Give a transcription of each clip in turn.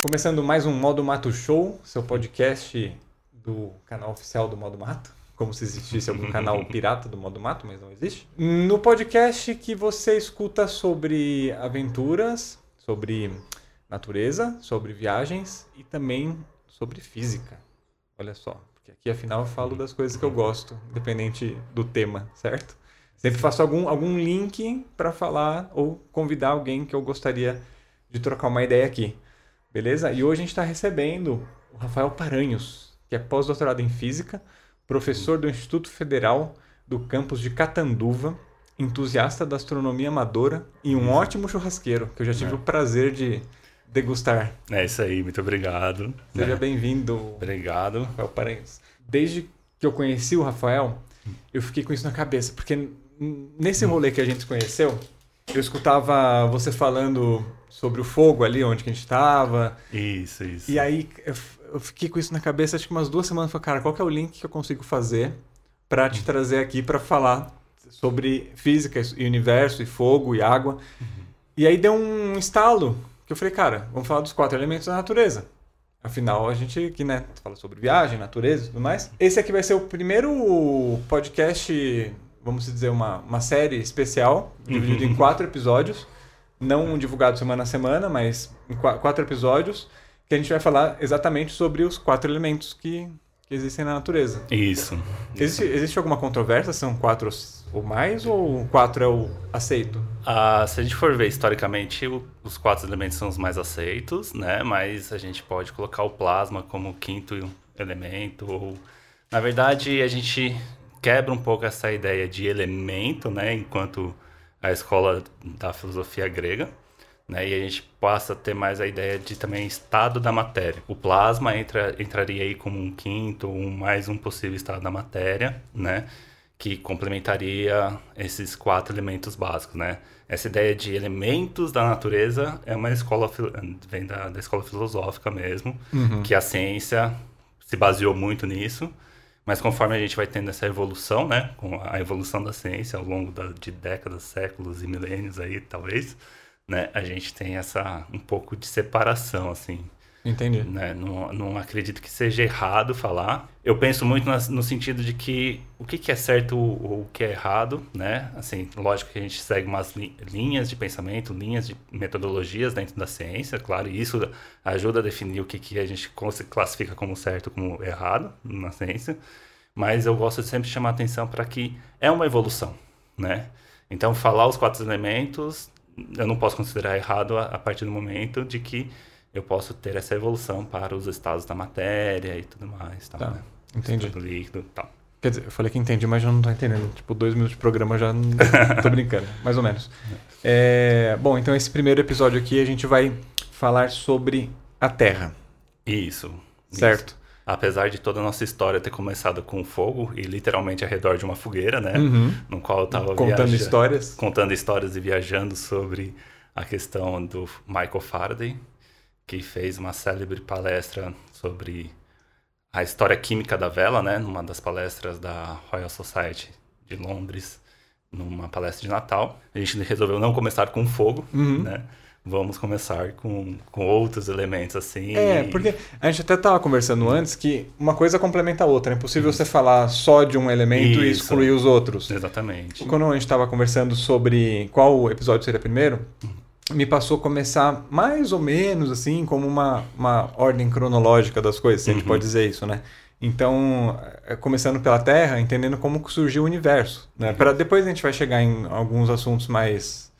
Começando mais um Modo Mato Show, seu podcast do canal oficial do Modo Mato. Como se existisse algum canal pirata do Modo Mato, mas não existe. No podcast que você escuta sobre aventuras, sobre natureza, sobre viagens e também sobre física. Olha só, porque aqui afinal eu falo das coisas que eu gosto, independente do tema, certo? Sempre faço algum, algum link para falar ou convidar alguém que eu gostaria de trocar uma ideia aqui. Beleza? E hoje a gente está recebendo o Rafael Paranhos, que é pós-doutorado em física, professor do Instituto Federal do campus de Catanduva, entusiasta da astronomia amadora e um ótimo churrasqueiro, que eu já tive É. o prazer de degustar. É isso aí, muito obrigado. Seja né? bem-vindo, Obrigado. Rafael Paranhos. Desde que eu conheci o Rafael, eu fiquei com isso na cabeça, porque nesse rolê que a gente se conheceu, eu escutava você falando sobre o fogo ali onde que a gente estava, Isso, isso. e aí eu, fiquei com isso na cabeça acho que umas duas semanas. Falei, cara, qual que é o link que eu consigo fazer para te trazer aqui para falar sobre física e universo e fogo e água? E aí deu um estalo que eu falei, cara, vamos falar dos quatro elementos da natureza. Afinal, a gente aqui, né, fala sobre viagem, natureza e tudo mais. Esse aqui vai ser o primeiro podcast, vamos dizer, uma, uma série especial, dividido em quatro episódios. Não divulgado semana a semana, mas em qua- quatro episódios, que a gente vai falar exatamente sobre os quatro elementos que, que existem na natureza. Isso. Existe, existe alguma controvérsia? São quatro ou mais? Ou quatro é o aceito? Ah, se a gente for ver historicamente, o- os quatro elementos são os mais aceitos, né? Mas a gente pode colocar o plasma como quinto elemento. Ou... Na verdade, a gente quebra um pouco essa ideia de elemento, né? Enquanto a escola da filosofia grega. Né? E a gente passa a ter mais a ideia de também estado da matéria. O plasma entra, entraria aí como um quinto, um, mais um possível estado da matéria, né? que complementaria esses quatro elementos básicos, né? Essa ideia de elementos da natureza é uma escola vem da, da escola filosófica mesmo, que a ciência se baseou muito nisso, mas conforme a gente vai tendo essa evolução, né, com a evolução da ciência ao longo da- de décadas, séculos e milênios aí, talvez, né, a gente tem essa um pouco de separação assim, Entendi. né? Não, não acredito que seja errado falar. Eu penso muito nas- no sentido de que o que, que é certo ou o que é errado, né? Assim, lógico que a gente segue umas li- linhas de pensamento, linhas de metodologias dentro da ciência, claro, e isso ajuda a definir o que, que a gente classifica como certo como errado na ciência. Mas eu gosto de sempre chamar atenção para que é uma evolução, né? Então, falar os quatro elementos, eu não posso considerar errado a, a partir do momento de que eu posso ter essa evolução para os estados da matéria e tudo mais, tal, Tá, né? entendi. Estado líquido, tal. Quer dizer, eu falei que entendi, mas já não tô entendendo. Tipo, dois minutos de programa eu já não tô brincando, mais ou menos. É, bom, então esse primeiro episódio aqui a gente vai falar sobre a Terra, Isso. certo? isso. Apesar de toda a nossa história ter começado com fogo e literalmente ao redor de uma fogueira, né? Uhum. No qual eu tava Contando viaja- histórias. contando histórias e viajando sobre a questão do Michael Faraday, que fez uma célebre palestra sobre a história química da vela, né, numa das palestras da Royal Society de Londres, numa palestra de Natal. A gente resolveu não começar com fogo, Uhum. né? Vamos começar com, com outros elementos assim. É, e- porque a gente até tava conversando antes que uma coisa complementa a outra. É impossível você falar só de um elemento e Isso. excluir os outros. Exatamente. Quando a gente estava conversando sobre qual episódio seria primeiro, me passou a começar mais ou menos assim, como uma, uma ordem cronológica das coisas, se a gente Uhum. pode dizer isso, né? Então, é, começando pela Terra, entendendo como surgiu o universo. Né? Para depois a gente vai chegar em alguns assuntos mais,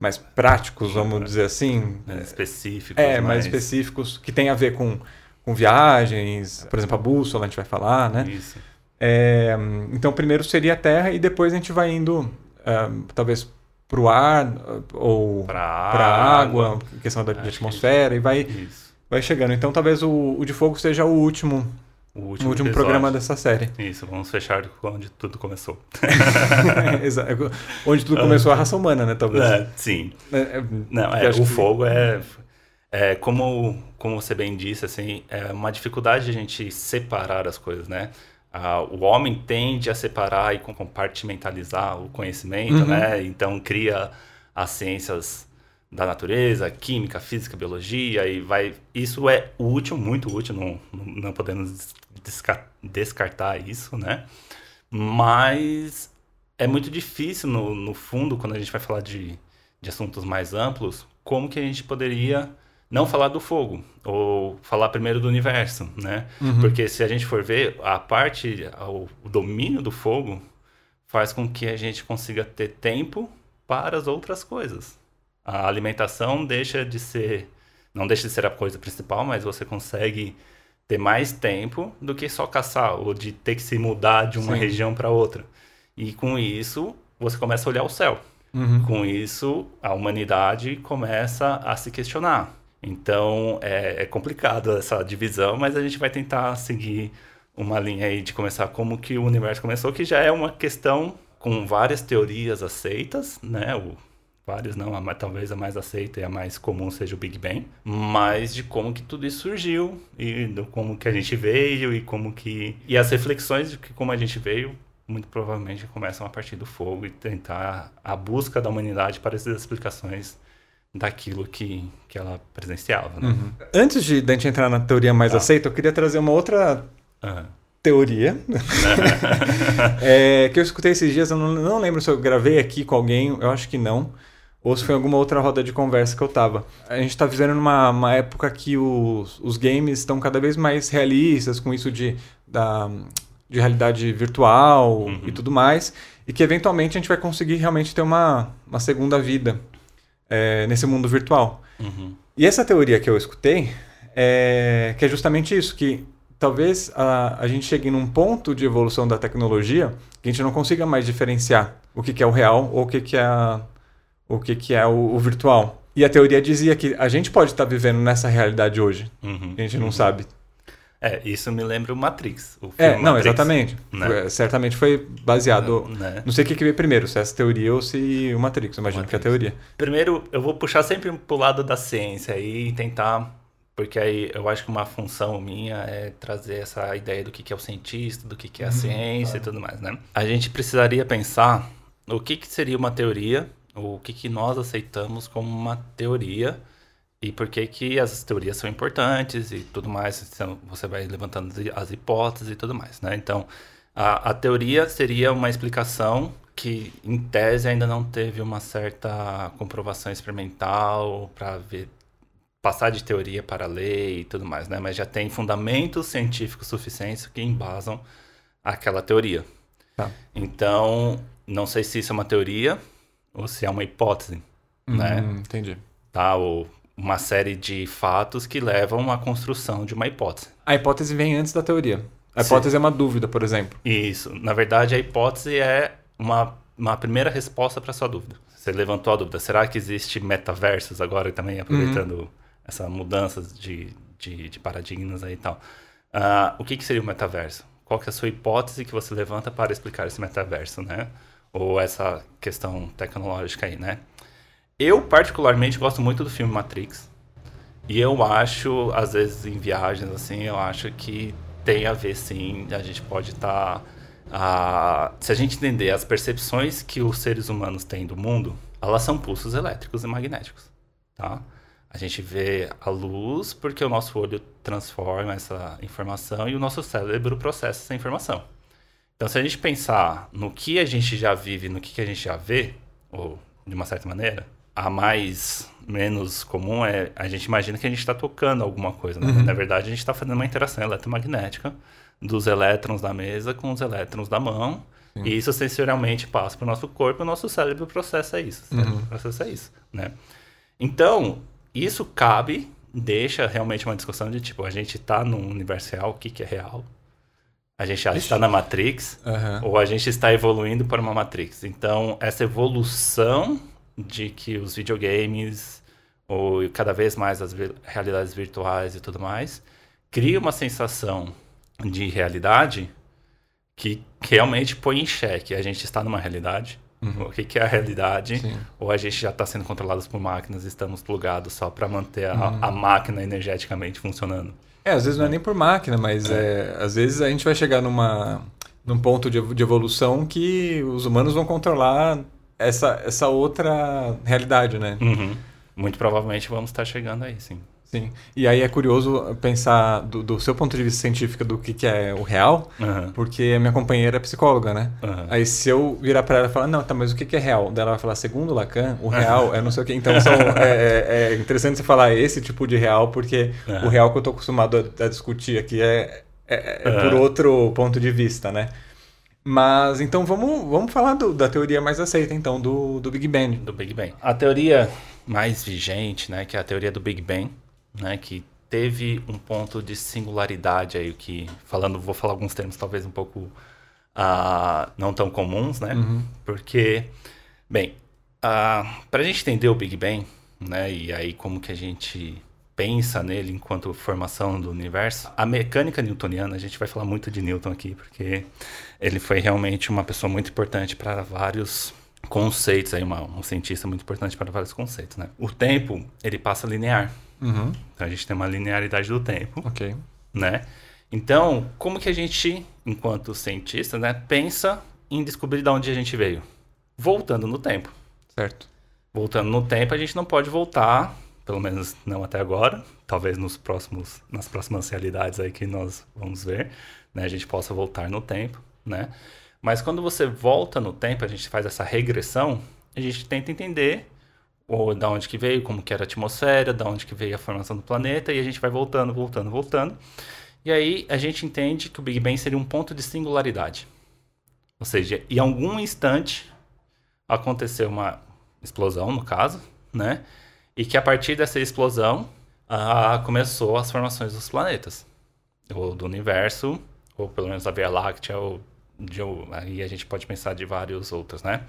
mais práticos, vamos dizer assim. Mais específicos. É, mais mais específicos, que tem a ver com, com viagens, por exemplo, a bússola a gente vai falar, né? Isso. É, então, primeiro seria a Terra e depois a gente vai indo, ah, talvez, para o ar ou para a água, água. questão da de Acho que- atmosfera, e vai, Isso. vai chegando. Então, talvez o, o de fogo seja o último, O o último, último episódio. programa dessa série. Isso, vamos fechar onde tudo começou. Exa- Onde tudo começou a raça humana, né? Talvez. É, sim. É, é, Não, é, o que- fogo é, é como, como você bem disse, assim, é uma dificuldade de a gente separar as coisas, né? Ah, o homem tende a separar e com- compartimentalizar o conhecimento, Uhum. né? Então cria as ciências da natureza, química, física, biologia, e vai. Isso é útil, muito útil, não, não podemos descartar isso, né? Mas é muito difícil, no, no fundo, quando a gente vai falar de, de assuntos mais amplos, como que a gente poderia não falar do fogo, ou falar primeiro do universo, né? Uhum. Porque se a gente for ver, a parte, o, domínio do fogo faz com que a gente consiga ter tempo para as outras coisas. A alimentação deixa de ser, não deixa de ser a coisa principal, mas você consegue ter mais tempo do que só caçar ou de ter que se mudar de uma Sim. região para outra. E com isso, você começa a olhar o céu. Uhum. Com isso, a humanidade começa a se questionar. Então, é, é, complicado essa divisão, mas a gente vai tentar seguir uma linha aí de começar como que o universo começou, que já é uma questão com várias teorias aceitas, né? O, várias não, talvez a mais aceita e a mais comum seja o Big Bang, mas de como que tudo isso surgiu e do como que a gente veio e como que e as reflexões de que como a gente veio muito provavelmente começam a partir do fogo e tentar a busca da humanidade para essas explicações daquilo que, que ela presenciava. Né? Uhum. Antes de, de a gente entrar na teoria mais ah. aceita, eu queria trazer uma outra uhum. teoria é, que eu escutei esses dias. Eu não, não, lembro se eu gravei aqui com alguém, eu acho que não. Ou se foi em alguma outra roda de conversa que eu tava. A gente está vivendo numa época que os, os games estão cada vez mais realistas, com isso de, da, de realidade virtual uhum. e tudo mais, e que eventualmente a gente vai conseguir realmente ter uma, uma segunda vida é, nesse mundo virtual. Uhum. E essa teoria que eu escutei é que é justamente isso, que talvez a, a gente chegue num ponto de evolução da tecnologia que a gente não consiga mais diferenciar o que, que é o real ou o que, que é, o, que, que é o, o virtual. E a teoria dizia que a gente pode estar vivendo nessa realidade hoje. Uhum, a gente não uhum. sabe. É, isso me lembra o Matrix. O é, não, Matrix, exatamente. Né? Certamente foi baseado. Né? Não sei o que, que veio primeiro, se é essa teoria ou se o Matrix. Imagino Matrix. que é a teoria. Primeiro, eu vou puxar sempre pro lado da ciência e tentar. Porque aí eu acho que uma função minha é trazer essa ideia do que, que é o cientista, do que, que é a uhum, ciência claro. e tudo mais, né? A gente precisaria pensar o que, que seria uma teoria, o que, que nós aceitamos como uma teoria e por que, que as teorias são importantes e tudo mais. Então, você vai levantando as hipóteses e tudo mais, né? Então, a, a teoria seria uma explicação que, em tese, ainda não teve uma certa comprovação experimental para ver passar de teoria para lei e tudo mais, né? Mas já tem fundamentos científicos suficientes que embasam aquela teoria. Tá. Então, não sei se isso é uma teoria ou se é uma hipótese, hum, né? Entendi. Tá, ou uma série de fatos que levam à construção de uma hipótese. A hipótese vem antes da teoria. A hipótese Sim. é uma dúvida, por exemplo. Isso. Na verdade, a hipótese é uma, uma primeira resposta para sua dúvida. Você levantou a dúvida. Será que existe metaversos agora também, aproveitando uhum. essa mudança de, de, de, paradigmas aí e tal? Uh, o que, que seria o metaverso? Qual que é a sua hipótese que você levanta para explicar esse metaverso, né? Ou essa questão tecnológica aí, né? Eu, particularmente, gosto muito do filme Matrix. E eu acho, às vezes, em viagens, assim, eu acho que tem a ver, sim. A gente pode estar. Tá, se a gente entender as percepções que os seres humanos têm do mundo, elas são pulsos elétricos e magnéticos, tá? A gente vê a luz porque o nosso olho transforma essa informação e o nosso cérebro processa essa informação. Então, se a gente pensar no que a gente já vive, no que a gente já vê, ou de uma certa maneira, a mais menos comum é a gente imagina que a gente está tocando alguma coisa. Né? Uhum. Na verdade, a gente está fazendo uma interação eletromagnética dos elétrons da mesa com os elétrons da mão. Sim. E isso sensorialmente passa para o nosso corpo e o nosso cérebro processa isso. Uhum. Processa isso, né? Então, isso cabe, deixa realmente uma discussão de tipo, a gente está num universo real, o que, que é real? A gente já está na Matrix, uhum. ou a gente está evoluindo para uma Matrix. Então, essa evolução de que os videogames ou cada vez mais as realidades virtuais e tudo mais cria uma sensação de realidade que realmente põe em xeque. A gente está numa realidade. Uhum. O que, que, é a realidade? Sim. Ou a gente já está sendo controlado por máquinas e estamos plugados só para manter a, uhum. a, máquina energeticamente funcionando? É, às vezes não é nem por máquina, mas é. É, às vezes a gente vai chegar numa, num ponto de, de evolução que os humanos vão controlar essa, essa outra realidade, né? Uhum. muito provavelmente vamos estar chegando aí, sim. Sim. E aí é curioso pensar do, do seu ponto de vista científico do que, que é o real, Aham. porque a minha companheira é psicóloga, né? Aham. Aí se eu virar pra ela e falar, não, tá, mas o que, que é real? Daí ela vai falar, segundo Lacan, o real é não sei o quê. Então são, é, é- é interessante você falar esse tipo de real, porque o real que eu tô acostumado a, a discutir aqui é, é- é por outro ponto de vista, né? Mas então vamos, vamos falar do- da teoria mais aceita, então, do, do Big Bang. do Big Bang. A teoria mais vigente, né, que é a teoria do Big Bang, né, que teve um ponto de singularidade aí, que falando, vou falar alguns termos talvez um pouco ah, não tão comuns, né? Porque, bem, para a gente entender o Big Bang, né, e aí como que a gente pensa nele enquanto formação do universo, a mecânica newtoniana, a gente vai falar muito de Newton aqui, porque ele foi realmente uma pessoa muito importante para vários conceitos aí, uma, um cientista muito importante para vários conceitos, né? O tempo, ele passa linear. Uhum, Então a gente tem uma linearidade do tempo, ok. né? Então, como que a gente, enquanto cientista, né, pensa em descobrir de onde a gente veio? Voltando no tempo. Certo. Voltando no tempo, a gente não pode voltar, pelo menos não até agora, talvez nos próximos, nas próximas realidades aí que nós vamos ver, né, a gente possa voltar no tempo, né? Mas quando você volta no tempo, a gente faz essa regressão, a gente tenta entender ou da onde que veio, como que era a atmosfera, da onde que veio a formação do planeta, e a gente vai voltando, voltando, voltando. E aí a gente entende que o Big Bang seria um ponto de singularidade. Ou seja, em algum instante aconteceu uma explosão, no caso, né? E que a partir dessa explosão ah, começou as formações dos planetas, ou do universo, ou pelo menos da Via Láctea, ou de, aí a gente pode pensar de vários outros, né?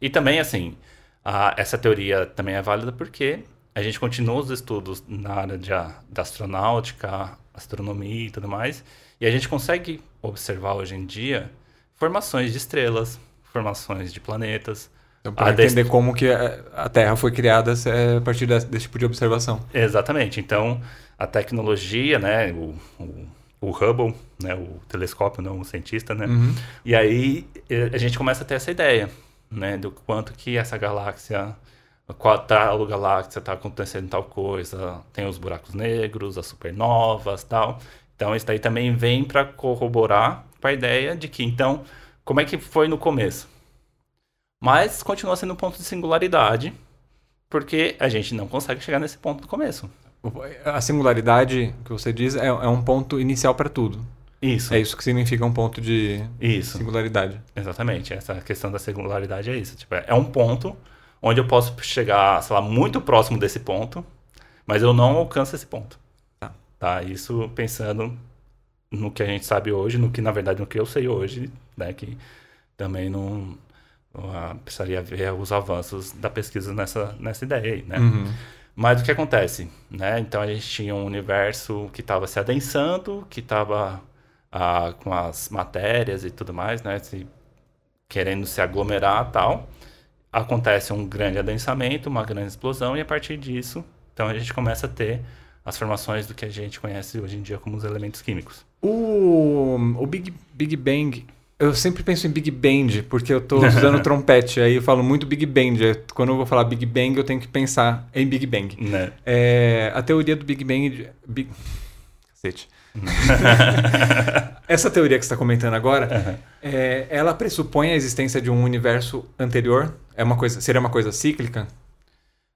E também, assim, ah, essa teoria também é válida porque a gente continua os estudos na área de, a- da astronáutica, astronomia e tudo mais, e a gente consegue observar hoje em dia formações de estrelas, formações de planetas, Então, para entender como que a a Terra foi criada é a partir desse, desse tipo de observação. Exatamente. Então, a tecnologia, né, o, o, o Hubble, né, o telescópio, não o cientista, né? Uhum. E aí a gente começa a ter essa ideia, né, do quanto que essa galáxia, qual tal galáxia está acontecendo tal coisa, tem os buracos negros, as supernovas, tal. Então isso daí também vem para corroborar com a ideia de que então como é que foi no começo? Mas continua sendo um ponto de singularidade, porque a gente não consegue chegar nesse ponto do começo. A singularidade que você diz é, é um ponto inicial para tudo. Isso. É isso que significa um ponto de Isso. singularidade. Exatamente, essa questão da singularidade é isso. Tipo, é um ponto onde eu posso chegar, sei lá, muito próximo desse ponto, mas eu não alcanço esse ponto. Tá. Tá? Isso pensando no que a gente sabe hoje, no que, na verdade, no que eu sei hoje, né? Que também não... ah, precisaria ver os avanços da pesquisa nessa, nessa ideia aí, né? Uhum. Mas o que acontece, né? Então a gente tinha um universo que estava se adensando, que estava com as matérias e tudo mais, né? Se, querendo se aglomerar tal. Acontece um grande adensamento, uma grande explosão, e a partir disso, então a gente começa a ter as formações do que a gente conhece hoje em dia como os elementos químicos. O, o Big, Big Bang. Eu sempre penso em Big Band, porque eu tô usando trompete, aí eu falo muito Big Band. Quando eu vou falar Big Bang, eu tenho que pensar em Big Bang. Né? É, a teoria do Big Bang. Big... Cacete. Essa teoria que você está comentando agora, é, ela pressupõe a existência de um universo anterior? É uma coisa, seria uma coisa cíclica?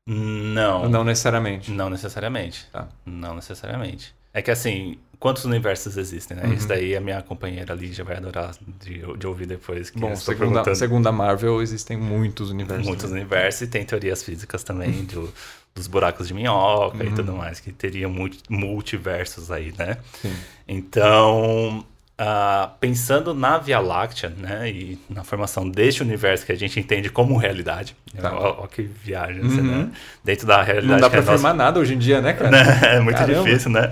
Não. Não necessariamente? Não necessariamente. Tá. Não necessariamente. É que assim, quantos universos existem, né? Uhum. Isso daí a minha companheira ali já vai adorar de, de ouvir depois. Que Bom, segundo a, Marvel, existem muitos universos. muitos né? universos e tem teorias físicas também do- dos buracos de minhoca e Uhum. tudo mais, que teria multi- multiversos aí, né? Sim. Então, ah, pensando na Via Láctea, né, e na formação deste universo que a gente entende como realidade, Tá. ó, ó que viagem, Uhum. né? Dentro da realidade Não dá que é pra a nossa- afirmar nada hoje em dia, né, cara? né? É muito Caramba. difícil, né?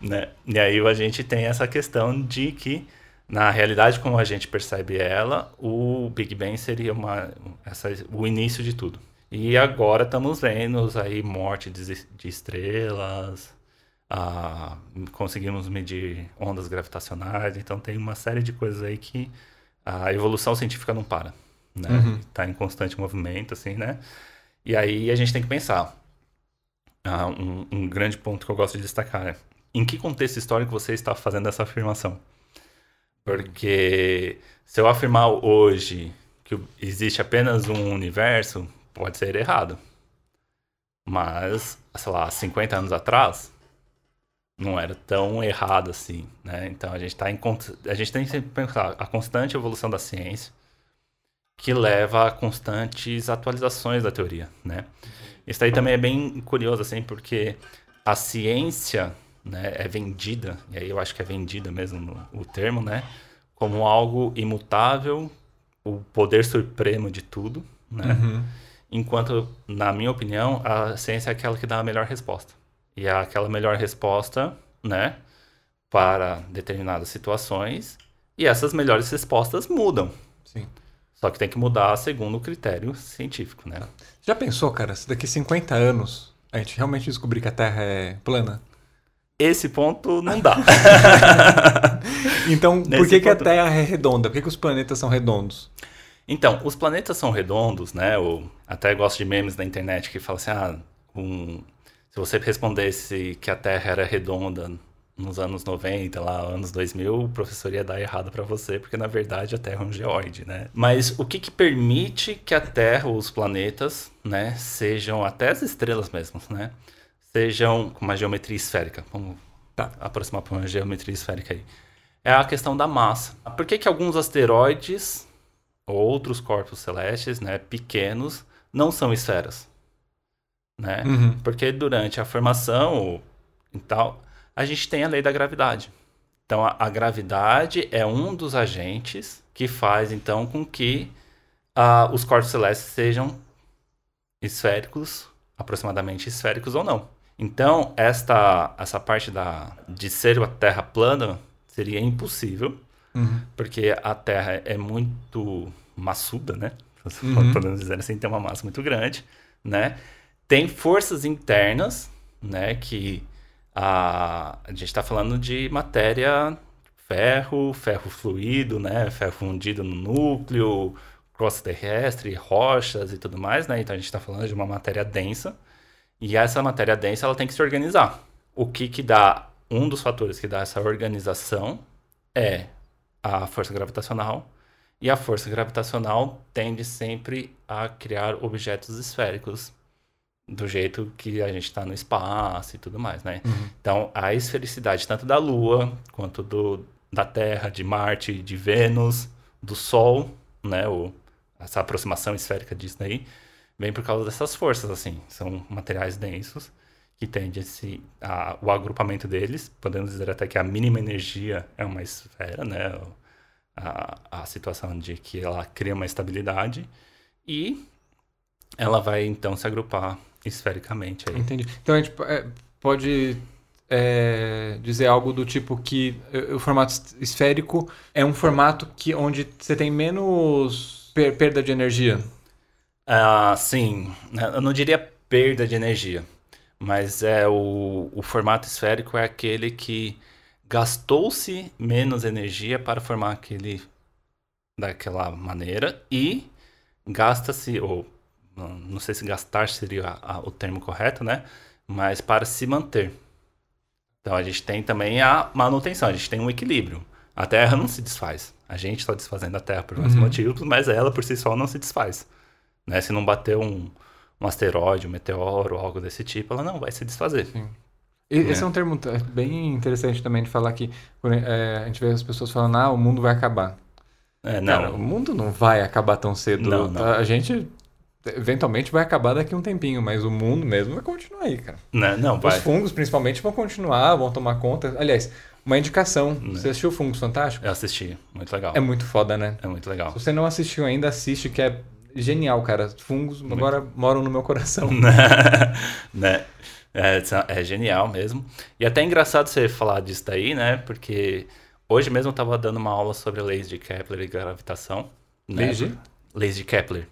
né? E aí a gente tem essa questão de que, na realidade, como a gente percebe ela, o Big Bang seria uma, essa, o início de tudo. E agora estamos vendo aí morte de, de estrelas, ah, conseguimos medir ondas gravitacionais, então tem uma série de coisas aí que a evolução científica não para, né? Uhum. Está em constante movimento, assim, né? E aí a gente tem que pensar, ah, um, um, grande ponto que eu gosto de destacar é em que contexto histórico você está fazendo essa afirmação? Porque se eu afirmar hoje que existe apenas um universo, pode ser errado. Mas, sei lá, 50 anos atrás, não era tão errado assim, né? Então a gente tá em a gente tem que pensar a constante evolução da ciência que leva a constantes atualizações da teoria, né? Isso aí também é bem curioso assim, porque a ciência, né, é vendida, e aí eu acho que é vendida mesmo o termo, né, como algo imutável, o poder supremo de tudo, né? Uhum. Enquanto, na minha opinião, a ciência é aquela que dá a melhor resposta. E aquela melhor resposta, né, para determinadas situações. E essas melhores respostas mudam. Sim. Só que tem que mudar segundo o critério científico, né? Já pensou, cara, se daqui 50 anos a gente realmente descobrir que a Terra é plana? Esse ponto não dá. então, por que, ponto... que a Terra é redonda? Por que, que os planetas são redondos? Então, os planetas são redondos, né? Eu até gosto de memes na internet que falam assim, ah, um, se você respondesse que a Terra era redonda nos anos 90, lá, anos 2000, o professor ia dar errado para você, porque na verdade a Terra é um geóide, né? Mas o que, que permite que a Terra, os planetas, né, sejam, até as estrelas mesmo, né, sejam com uma geometria esférica? Vamos tá. aproximar para uma geometria esférica aí. É a questão da massa. Por que, que alguns asteroides, ou outros corpos celestes, né, pequenos, não são esferas? Né? Uhum. Porque durante a formação e tal, a gente tem a lei da gravidade. Então, a, a, gravidade é um dos agentes que faz, então, com que uh, os corpos celestes sejam esféricos, aproximadamente esféricos ou não. Então, esta, essa parte da, de ser a Terra plana seria impossível, uhum. porque a Terra é muito maçuda, né? Uhum. Podemos dizer assim, tem uma massa muito grande, né? Tem forças internas, né? Que a, a gente está falando de matéria ferro, ferro fluido, né? Ferro fundido no núcleo, crosta terrestre, rochas e tudo mais, né? Então a gente está falando de uma matéria densa. E essa matéria densa ela tem que se organizar. O que que dá um dos fatores que dá essa organização é a força gravitacional. E a força gravitacional tende sempre a criar objetos esféricos do jeito que a gente está no espaço e tudo mais, né? Uhum. Então, a esfericidade tanto da Lua, quanto do, da Terra, de Marte, de Vênus, do Sol, né? O, essa aproximação esférica disso daí, vem por causa dessas forças, assim. São materiais densos que tende esse, a, o agrupamento deles, podemos dizer até que a mínima energia é uma esfera, né? A, a situação de que ela cria uma estabilidade e ela vai então se agrupar esfericamente. Aí. Entendi. Então a gente é, pode é, dizer algo do tipo que é, o formato esférico é um formato que onde você tem menos per perda de energia. Ah, sim. Eu não diria perda de energia, mas é o, o formato esférico é aquele que gastou-se menos energia para formar aquele daquela maneira e gasta-se ou não sei se gastar seria a, a, o termo correto, né? Mas para se manter. Então a gente tem também a manutenção, a gente tem um equilíbrio. A Terra não se desfaz. A gente está desfazendo a Terra por vários uhum. motivos, mas ela por si só não se desfaz. Né? Se não bater um, um asteroide, um meteoro, algo desse tipo, ela não vai se desfazer. Sim. E, é. Esse é um termo bem interessante também de falar que é, a gente vê as pessoas falando, ah, o mundo vai acabar. É, não. Cara, o mundo não vai acabar tão cedo. Não, não. A gente eventualmente vai acabar daqui um tempinho, mas o mundo mesmo vai continuar aí, cara. Não, não Os vai. fungos, principalmente, vão continuar, vão tomar conta. Aliás, uma indicação. Não. Você assistiu Fungos Fantástico? Eu assisti, muito legal. É muito foda, né? É muito legal. Se você não assistiu ainda, assiste, que é genial, cara. Fungos muito. agora moram no meu coração. né? É, é, genial mesmo. E até é engraçado você falar disso daí, né? Porque hoje mesmo eu tava dando uma aula sobre leis de Kepler e gravitação. Né? Leis de? Leis de Kepler.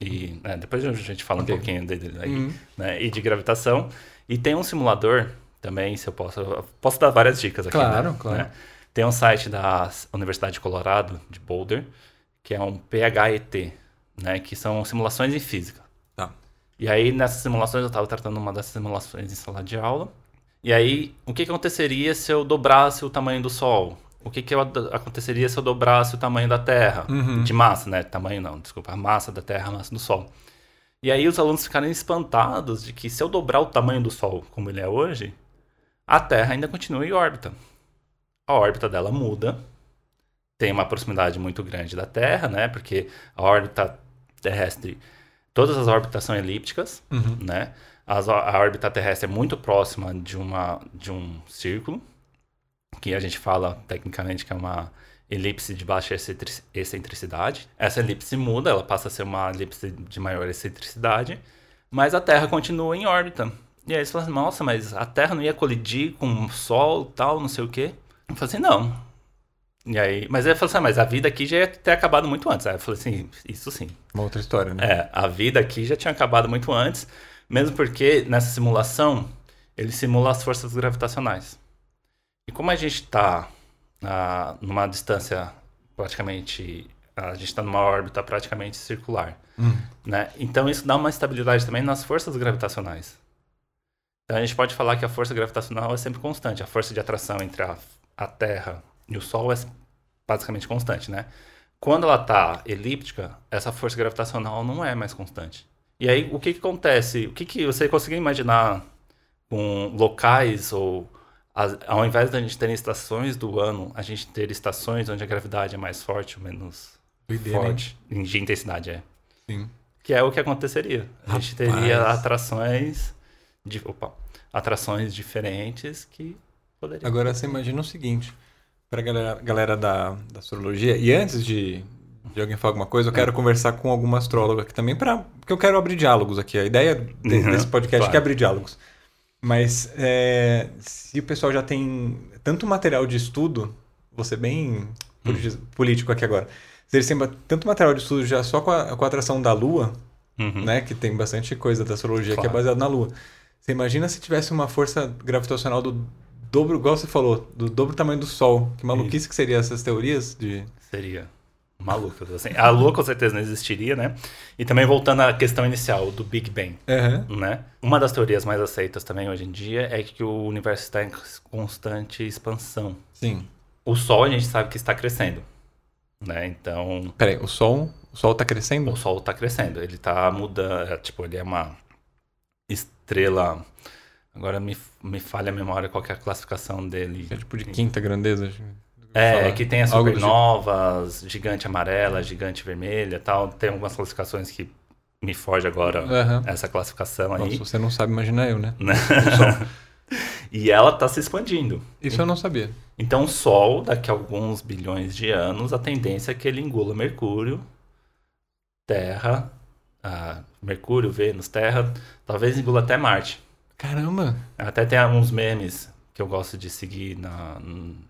E né, depois a gente fala okay. um pouquinho dele aí, uhum. né, e de gravitação. E tem um simulador também, se eu posso. Eu posso dar várias dicas aqui. Claro, né? claro. Né? Tem um site da Universidade de Colorado, de Boulder, que é um PHET, né? Que são simulações em física. Tá. E aí, nessas simulações, eu estava tratando uma dessas simulações em sala de aula. E aí, o que, que aconteceria se eu dobrasse o tamanho do Sol? O que, que aconteceria se eu dobrasse o tamanho da Terra? Uhum. De massa, né? Tamanho não, desculpa. A massa da Terra, a massa do Sol. E aí, os alunos ficaram espantados de que se eu dobrar o tamanho do Sol como ele é hoje, a Terra ainda continua em órbita. A órbita dela muda, tem uma proximidade muito grande da Terra, né? Porque a órbita terrestre, todas as órbitas são elípticas, Uhum. né? As- a órbita terrestre é muito próxima de, uma, de um círculo, que a gente fala tecnicamente que é uma elipse de baixa excentri- excentricidade. Essa elipse muda, ela passa a ser uma elipse de maior excentricidade, mas a Terra continua em órbita. E aí eles falam assim, nossa, mas a Terra não ia colidir com o Sol tal, não sei o quê? Eu falei assim, não. E aí, mas ele falou assim, ah, mas a vida aqui já ia ter acabado muito antes. Aí eu falei assim, isso sim. Uma outra história, né? É, a vida aqui já tinha acabado muito antes, mesmo porque nessa simulação ele simula as forças gravitacionais. E como a gente está numa distância praticamente. A gente está numa órbita praticamente circular. Hum. Né? Então isso dá uma estabilidade também nas forças gravitacionais. Então a gente pode falar que a força gravitacional é sempre constante. A força de atração entre a, a Terra e o Sol é basicamente constante, né? Quando ela está elíptica, essa força gravitacional não é mais constante. E aí, o que, que acontece? O que, que você conseguiu imaginar com locais ou as- ao invés da gente ter estações do ano, a gente ter estações onde a gravidade é mais forte ou menos Doideira, hein? forte em- de intensidade, é. Sim. Que é o que aconteceria. A gente teria atrações de, opa, atrações diferentes que poderiam. Agora você imagina o seguinte, pra galera, galera da, da astrologia, e antes de, de alguém falar alguma coisa, eu quero conversar com alguma astróloga aqui também, pra, porque eu quero abrir diálogos aqui. A ideia de- Uhum, desse podcast claro. é abrir diálogos. Mas é, se o pessoal já tem tanto material de estudo, vou ser bem politi- político aqui agora, se eles têm tanto material de estudo já só com a, com a atração da Lua, Uhum. né? Que tem bastante coisa da astrologia que é Claro. baseada na Lua. Você imagina se tivesse uma força gravitacional do dobro, igual você falou, do dobro tamanho do Sol. Que maluquice que seria essas teorias de. Seria maluco. Assim. A Lua com certeza não existiria, né? E também voltando à questão inicial do Big Bang. Aham. Né? Uma das teorias mais aceitas também hoje em dia é que o universo está em constante expansão. Sim. O Sol a gente sabe que está crescendo. Né? Então, Peraí, o Sol. O Sol tá crescendo? o Sol está crescendo. Ele está mudando. é, Tipo, ele é uma estrela. Agora me, me falha a memória qual é a classificação dele. É tipo de quinta grandeza. É, que tem as do supernovas, gigante amarela, gigante vermelha e tal. Tem algumas classificações que me foge agora Aham. essa classificação Nossa, aí. se você não sabe, imagina eu, né? Né? E ela tá se expandindo. Isso eu não sabia. Então o Sol, daqui a alguns bilhões de anos, a tendência é que ele engula Mercúrio, Terra, ah, Mercúrio, Vênus, Terra, talvez engula até Marte. Caramba! Até tem alguns memes que eu gosto de seguir na.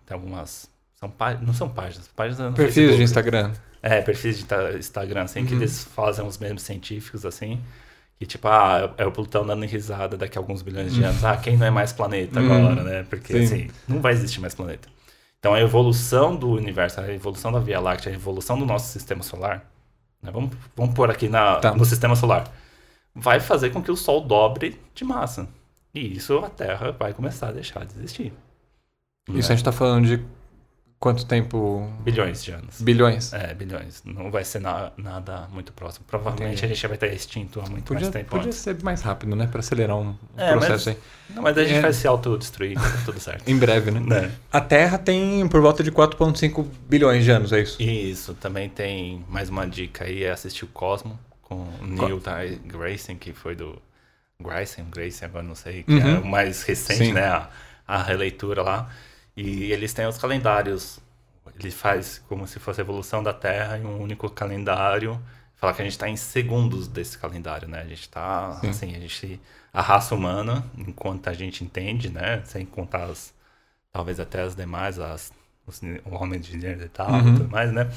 Tem algumas. São pá- não são páginas, páginas Perfis de Instagram. É, perfis de ta- Instagram, assim, que Uhum. eles fazem uns memes científicos, assim. Que tipo, ah, é o Plutão dando risada daqui a alguns bilhões de anos. Ah, quem não é mais planeta Uhum. agora, né? Porque, Sim. assim, não vai existir mais planeta. Então, a evolução do universo, a evolução da Via Láctea, a evolução do nosso sistema solar, né? vamos, vamos pôr aqui na, Tá. no sistema solar, vai fazer com que o Sol dobre de massa. E isso a Terra vai começar a deixar de existir. Isso né? a gente tá falando de quanto tempo? Bilhões de anos. Bilhões. É, bilhões. Não vai ser na- nada muito próximo. Provavelmente Entendi. a gente vai estar extinto há muito Podia, mais tempo podia antes. ser mais rápido, né? Pra acelerar um É, processo mas- aí. Não, mas a gente É. vai se autodestruir, tá tudo certo. Em breve, né? Né? A Terra tem por volta de 4,5 bilhões de anos, é isso? Isso, também tem mais uma dica aí, é assistir o Cosmo com o Neil Ty- Grayson, que foi do... Grayson, Grayson, agora não sei, que é Uhum. o mais recente, Sim. né? A, a releitura lá. E eles têm os calendários. Ele faz como se fosse a evolução da Terra em um único calendário. Fala que a gente está em segundos desse calendário, né? A gente está, Sim. assim, a gente... A raça humana, enquanto a gente entende, né? Sem contar as... Talvez até as demais, as, os, o homem de Neandertal e Uhum. tudo mais, né?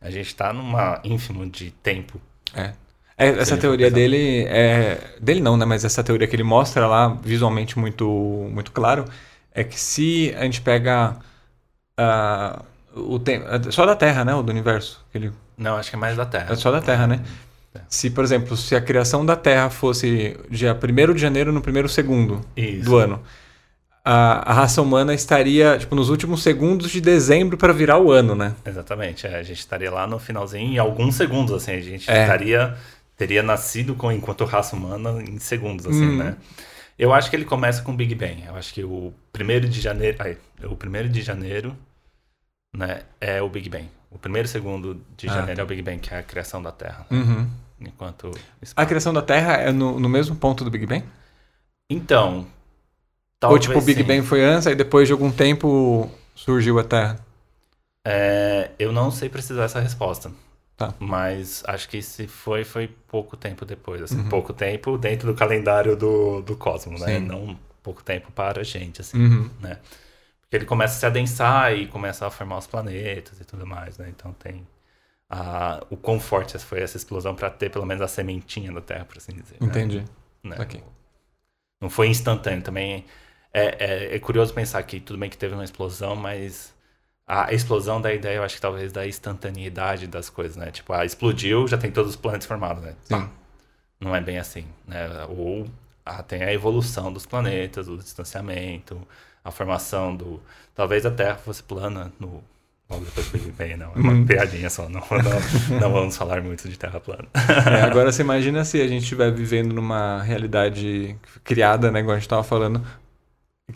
A gente está numa ínfimo de tempo. É. É, essa teoria dele é. Dele não, né? Mas essa teoria que ele mostra lá, visualmente muito, muito claro, é que se a gente pega ah, o tempo. Só da Terra, né? O do universo. Ele, Não, acho que é mais da Terra. é só da Terra, né? É. Se, por exemplo, se a criação da Terra fosse dia 1 de janeiro no primeiro segundo Isso. do ano, a, a raça humana estaria tipo, nos últimos segundos de dezembro para virar o ano, né? Exatamente. é, a gente estaria lá no finalzinho, em alguns segundos, assim. A gente É. estaria. Teria nascido com, enquanto raça humana em segundos, assim, Uhum. né? Eu acho que ele começa com o Big Bang. Eu acho que o primeiro de janeiro. ai, o primeiro de janeiro, né, é o Big Bang. O primeiro e segundo de Ah, janeiro é o Big Bang, que é a criação da Terra. né? Uhum. Enquanto. A criação da Terra é no, no mesmo ponto do Big Bang? Então. Ou tipo, o Big sim. Bang foi antes, aí depois de algum tempo surgiu a Terra? É, eu não sei precisar essa resposta. Tá. Mas acho que se foi, foi pouco tempo depois. Assim, Uhum. Pouco tempo dentro do calendário do, do cosmos, né? Sim. Não pouco tempo para a gente, assim, Uhum. né? Porque ele começa a se adensar e começa a formar os planetas e tudo mais, né? Então tem a, o quão forte foi essa explosão para ter pelo menos a sementinha da Terra, por assim dizer. né? Entendi. Né? Ok. Não foi instantâneo também. É, é, é curioso pensar que tudo bem que teve uma explosão, mas a explosão da ideia, eu acho que talvez da instantaneidade das coisas, né? Tipo, ah, explodiu, já tem todos os planetas formados, né? Sim. Não é bem assim, né? Ou ah, tem a evolução dos planetas, o distanciamento, a formação do... Talvez a Terra fosse plana no... Logo depois do Big Bang, não. É uma Uhum. piadinha só. Não, não, não vamos falar muito de Terra plana. É, agora você imagina se a gente estiver vivendo numa realidade criada, né, igual a gente estava falando,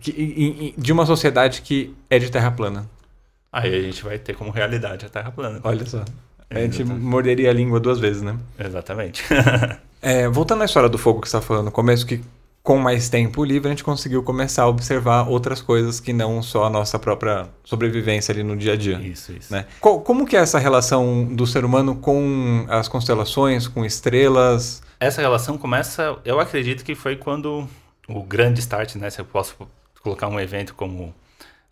que- de uma sociedade que é de terra plana. Aí a gente vai ter como realidade a Terra plana. Olha só. A gente Exatamente. morderia a língua duas vezes, né? Exatamente. É, voltando à história do fogo que você está falando, no começo que com mais tempo livre a gente conseguiu começar a observar outras coisas que não só a nossa própria sobrevivência ali no dia a dia. Isso, isso. Né? Co- Como que é essa relação do ser humano com as constelações, com estrelas? Essa relação começa, eu acredito que foi quando o grande start, né? Se eu posso colocar um evento como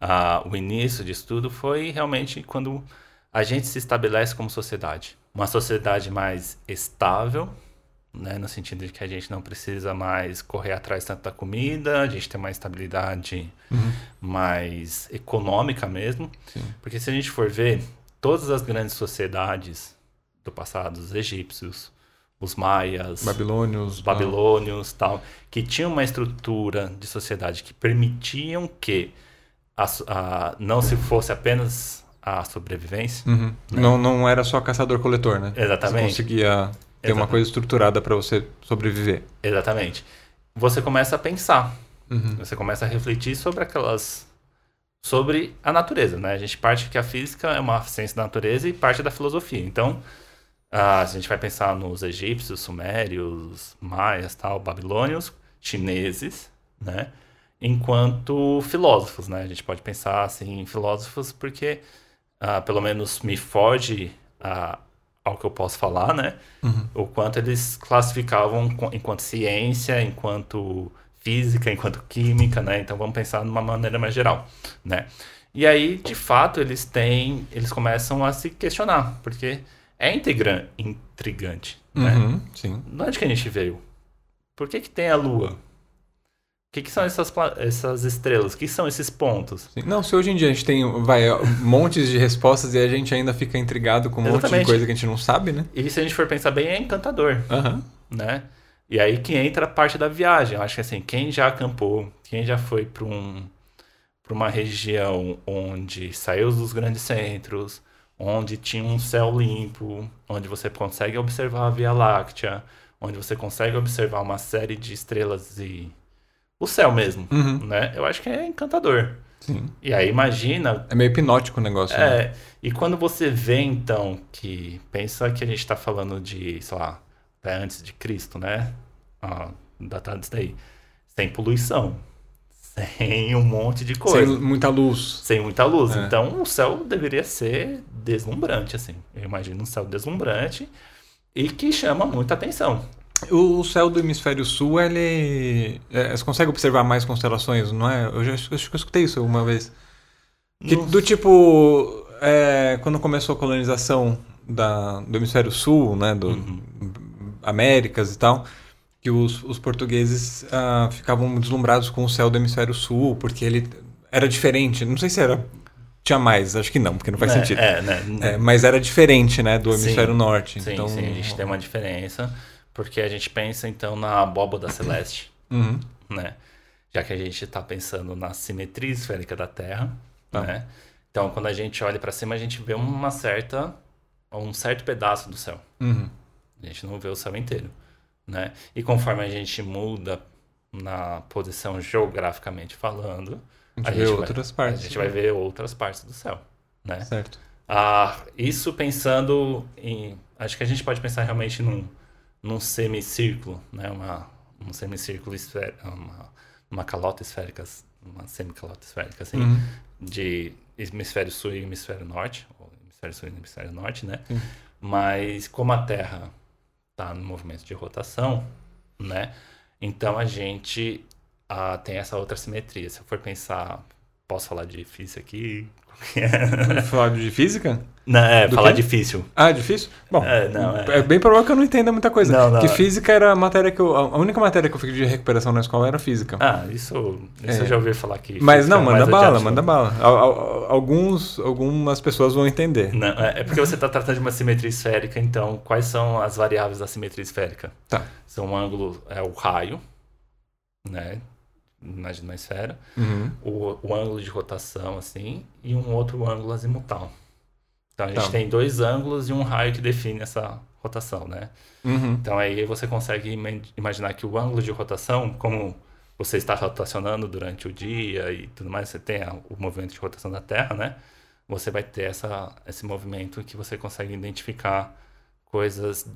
ah, o início disso tudo, foi realmente quando a gente se estabelece como sociedade. Uma sociedade mais estável, né? No sentido de que a gente não precisa mais correr atrás tanto da comida, a gente tem uma estabilidade mais econômica mesmo. Sim. Porque se a gente for ver, todas as grandes sociedades do passado, os egípcios, os maias, Babilônios. os babilônios, tal, que tinham uma estrutura de sociedade que permitiam que a a- não se fosse apenas a sobrevivência. Uhum. Não, não era só caçador-coletor, né? Exatamente. Você conseguia ter uma Exatamente. coisa estruturada para você sobreviver. Exatamente. Você começa a pensar, Uhum. você começa a refletir sobre aquelas sobre a natureza, né? A gente parte que a física é uma ciência da natureza e parte da filosofia. Então, ah, a gente vai pensar nos egípcios, sumérios, maias, tal, babilônios, chineses, né? Enquanto filósofos, né? A gente pode pensar assim em filósofos porque ah, pelo menos me foge ah, ao que eu posso falar, né? Uhum. O quanto eles classificavam enquanto ciência, enquanto física, enquanto química, né? Então vamos pensar de uma maneira mais geral, né? E aí, de fato, eles têm, eles começam a se questionar, porque é intrigante, né? Uhum. Sim. De onde que a gente veio? Por que que tem a Lua? O que, que são essas, essas estrelas? O que são esses pontos? Sim. Não, se hoje em dia a gente tem vai, montes de respostas e a gente ainda fica intrigado com um monte de Exatamente. coisa que a gente não sabe, né? E se a gente for pensar bem, é encantador. Aham. né? E aí que entra a parte da viagem. Eu acho que assim, quem já acampou, quem já foi para um, pra uma região onde saiu dos grandes centros, onde tinha um céu limpo, onde você consegue observar a Via Láctea, onde você consegue observar uma série de estrelas e o céu mesmo, Uhum. né? Eu acho que é encantador. Sim. E aí imagina É meio hipnótico o negócio. né? é, e quando você vê, então, que pensa que a gente está falando de, sei lá, até antes de Cristo, né? Ah, datado isso daí. Sem poluição. Sem um monte de Sem coisa. Sem, muita luz. muita luz. É. Então, o céu deveria ser deslumbrante, assim. Eu imagino um céu deslumbrante e que chama muita atenção. O céu do hemisfério sul, ele. é, você consegue observar mais constelações, não é? Eu já acho que eu escutei isso uma vez. Que- do tipo. é, quando começou a colonização da, do hemisfério sul, né? Do, Uhum. Américas e tal. Que os, os portugueses ah, ficavam deslumbrados com o céu do hemisfério sul, porque ele era diferente. Não sei se era tinha mais, acho que não, porque não faz É, sentido. É, né? É, mas era diferente, né, do Sim. hemisfério norte. Sim, então, sim, a gente tem uma diferença, porque a gente pensa então na abóboda celeste, Uhum. né? Já que a gente está pensando na simetria esférica da Terra, Tá. né? Então, quando a gente olha para cima, a gente vê uma certa, um certo pedaço do céu. Uhum. A gente não vê o céu inteiro, né? E conforme a gente muda na posição geograficamente falando, A gente vê vai- outras partes. a gente vai ver outras partes do céu, né? Certo. Ah, isso pensando em. Acho que a gente pode pensar realmente num, num semicírculo, né? Uma, um semicírculo esférico, uma, uma calota esférica, uma semicalota esférica, assim, Uhum. de hemisfério sul e hemisfério norte, ou hemisfério sul e hemisfério norte, né? Sim. Mas como a Terra está no movimento de rotação, né? Então a gente ah, tem essa outra simetria. Se eu for pensar, posso falar de física aqui? Falar de física? Não, é, Do falar quê? difícil. Ah, é difícil? Bom, É, não, é. é bem provável que eu não entenda muita coisa. Não, não, que é. física era a matéria que eu. A única matéria que eu fiz de recuperação na escola era física. Ah, isso, isso É. eu já ouvi falar que. Mas não, é manda bala, manda bala. Al- al- Alguns, algumas pessoas vão entender. Não, é é porque você está tratando de uma simetria esférica, então quais são as variáveis da simetria esférica? Tá. São o ângulo, é o raio, né? Uma esfera. Uhum. O, o ângulo de rotação, assim, e um outro ângulo azimutal. Então a gente Tá. tem dois ângulos e um raio que define essa rotação, né? Uhum. Então aí você consegue ima- imaginar que o ângulo de rotação, como você está rotacionando durante o dia e tudo mais, você tem o movimento de rotação da Terra, né? Você vai ter essa, esse movimento que você consegue identificar coisas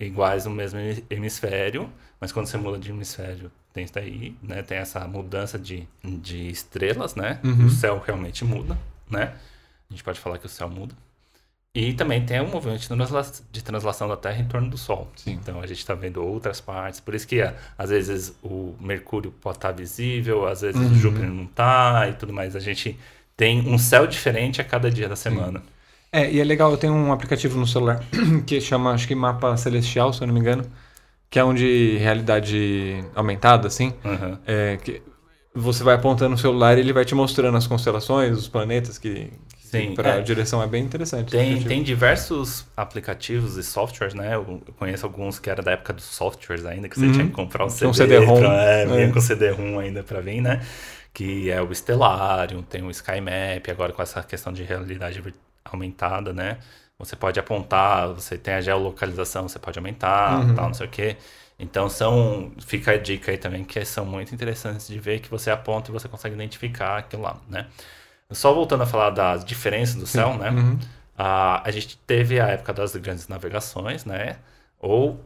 iguais no mesmo hemi- hemisfério, mas quando você muda de hemisfério, tem isso daí, né? Tem essa mudança de, de estrelas, né? Uhum. O céu realmente muda, né? A gente pode falar que o céu muda. E também tem um movimento de transla- de translação da Terra em torno do Sol. Sim. Então a gente está vendo outras partes. Por isso que ah, às vezes o Mercúrio pode estar visível, às vezes Uhum. o Júpiter não está e tudo mais. A gente tem um céu diferente a cada dia da semana. É, e é legal, eu tenho um aplicativo no celular que chama, acho que Mapa Celestial, se eu não me engano, que é um de realidade aumentada, assim. Uhum. É, que você vai apontando no celular e ele vai te mostrando as constelações, os planetas que, Sim, para a é. direção é bem interessante. Tem, tem diversos aplicativos e softwares, né? Eu conheço alguns que era da época dos softwares ainda, que você Uhum. tinha que comprar um Tinha um CD. CD-ROM. pra- é, vinha É. com CD-ROM ainda para vir, né? Que é o Stellarium, tem o SkyMap, agora com essa questão de realidade aumentada, né? Você pode apontar, você tem a geolocalização, você pode aumentar, Uhum. tal, não sei o quê. Então são, fica a dica aí também que são muito interessantes de ver que você aponta e você consegue identificar aquilo lá, né? Só voltando a falar das diferenças do céu, né? Uhum. Ah, a gente teve a época das grandes navegações, né? Ou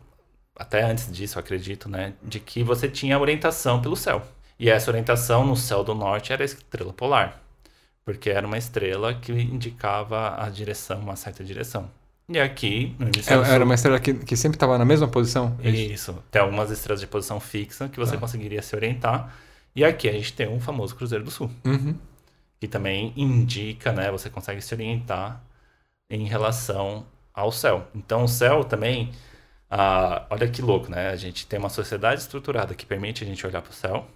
até antes disso, eu acredito, né? De que você tinha orientação pelo céu. E essa orientação no céu do norte era a estrela polar. Porque era uma estrela que indicava a direção, uma certa direção. E aqui, no Era sul, uma estrela que, que sempre estava na mesma posição? É isso? Tem algumas estrelas de posição fixa que você Tá. conseguiria se orientar. E aqui a gente tem um famoso Cruzeiro do Sul Uhum. que também indica, né? Você consegue se orientar em relação ao céu. Então, o céu também, ah, olha que louco, né? A gente tem uma sociedade estruturada que permite a gente olhar para o céu,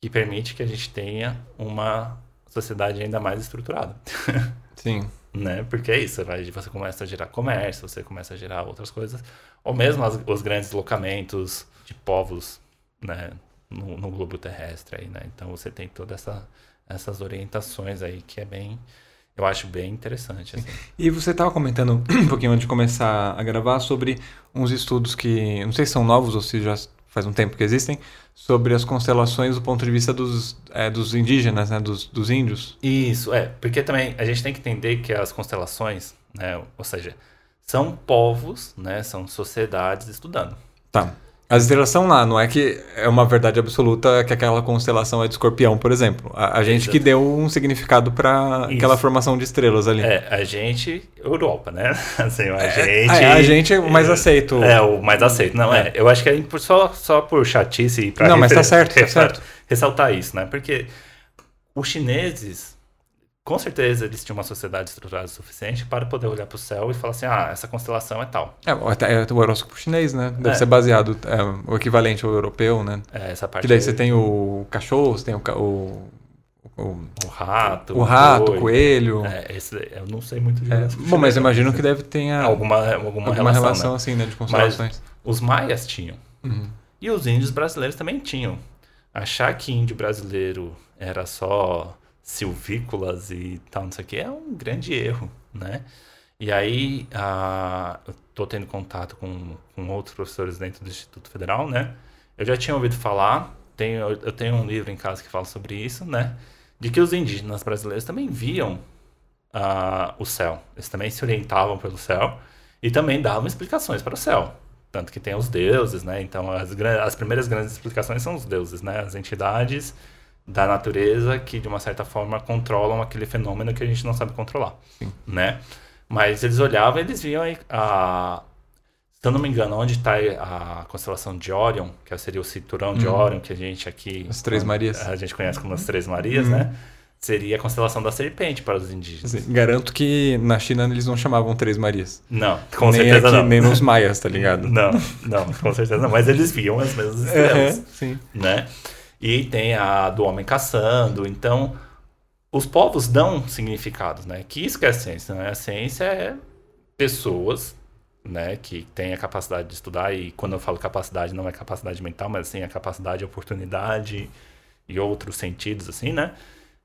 que permite que a gente tenha uma sociedade ainda mais estruturada, Sim. né? Porque é isso, você começa a gerar comércio, você começa a gerar outras coisas, ou mesmo as- os grandes deslocamentos de povos, né? No, no globo terrestre aí, né? Então você tem toda essa essas orientações aí que é bem eu acho bem interessante assim. E você estava comentando um pouquinho antes de começar a gravar sobre uns estudos que, não sei se são novos ou se já faz um tempo que existem, sobre as constelações do ponto de vista dos, é, dos indígenas, né, dos, dos índios. Isso, é, porque também a gente tem que entender que as constelações, né, ou seja, são povos, né, são sociedades estudando. Tá. As estrelas são lá, não é que é uma verdade absoluta que aquela constelação é de escorpião, por exemplo. A, a gente Exato. que deu um significado para aquela formação de estrelas ali. É, a gente, Europa, né? Assim, a É, gente. é, a gente é o mais aceito. É, o mais aceito. Não, é. Eu acho que é só, só por chatice e pra Não, mas tá certo, tá certo. ressaltar isso, né? Porque os chineses, com certeza, eles tinham uma sociedade estruturada o suficiente para poder olhar para o céu e falar assim: ah, essa constelação é tal. É, é o horóscopo chinês, né? Deve É. ser baseado, é, o equivalente ao europeu, né? É, essa parte. Que daí aí- você tem o cachorro, você tem o, o, o, O rato. o rato, o coelho. É, esse, eu não sei muito de É, bom, mas imagino que deve ter a- alguma, alguma, alguma relação, relação, né? assim, né, de constelações. Os maias tinham. Uhum. E os índios brasileiros também tinham. Achar que índio brasileiro era só silvícolas e tal, não sei o que, é um grande erro, né? E aí, ah, eu tô tendo contato com, com outros professores dentro do Instituto Federal, né? Eu já tinha ouvido falar, tenho, eu tenho um livro em casa que fala sobre isso, né? De que os indígenas brasileiros também viam ah, o céu. Eles também se orientavam pelo céu e também davam explicações para o céu. Tanto que tem os deuses, né? Então, as, as primeiras grandes explicações são os deuses, né? As entidades da natureza que, de uma certa forma, controlam aquele fenômeno que a gente não sabe controlar, Sim. né? Mas eles olhavam e eles viam aí a... Se eu não me engano, onde está a constelação de Orion, que seria o cinturão de Uhum. Orion, que a gente aqui... As Três Marias. A gente conhece como as Três Marias, Uhum. né? Seria a constelação da serpente para os indígenas. Assim, garanto que na China eles não chamavam Três Marias. Não, com nem certeza aqui, não. nem nos maias, tá ligado? Não, não, com certeza não. Mas eles viam as mesmas estrelas, Uhum, sim. né? E tem a do homem caçando. Então, os povos dão significados, né? Que isso que é a ciência, né? A ciência é pessoas, né? Que têm a capacidade de estudar. E quando eu falo capacidade, não é capacidade mental, mas sim a capacidade, oportunidade e outros sentidos, assim, né?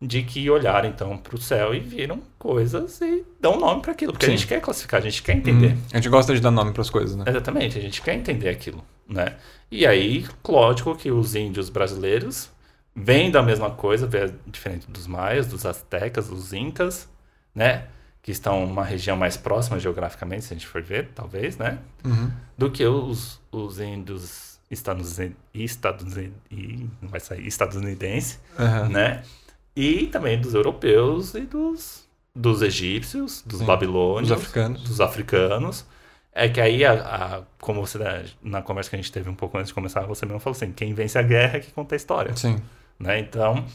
De que olharam, então, para o céu e viram coisas e dão nome para aquilo. Porque Sim. a gente quer classificar, a gente quer entender. Uhum. A gente gosta de dar nome pras coisas, né? Exatamente, a gente quer entender aquilo, né? E aí, lógico que os índios brasileiros vêm da mesma coisa, vê- diferente dos maias, dos astecas, dos incas, né? Que estão uma região mais próxima geograficamente, se a gente for ver, talvez, né? Uhum. Do que os, os índios estadunidenses, estadunidenses, não vai sair, estadunidenses, Aham. né? E também dos europeus e dos, dos egípcios, dos Sim. babilônios, Os africanos. dos africanos. É que aí, a, a- como você, na conversa que a gente teve um pouco antes de começar, você mesmo falou assim, quem vence a guerra é que conta a história. Sim. Né? Então,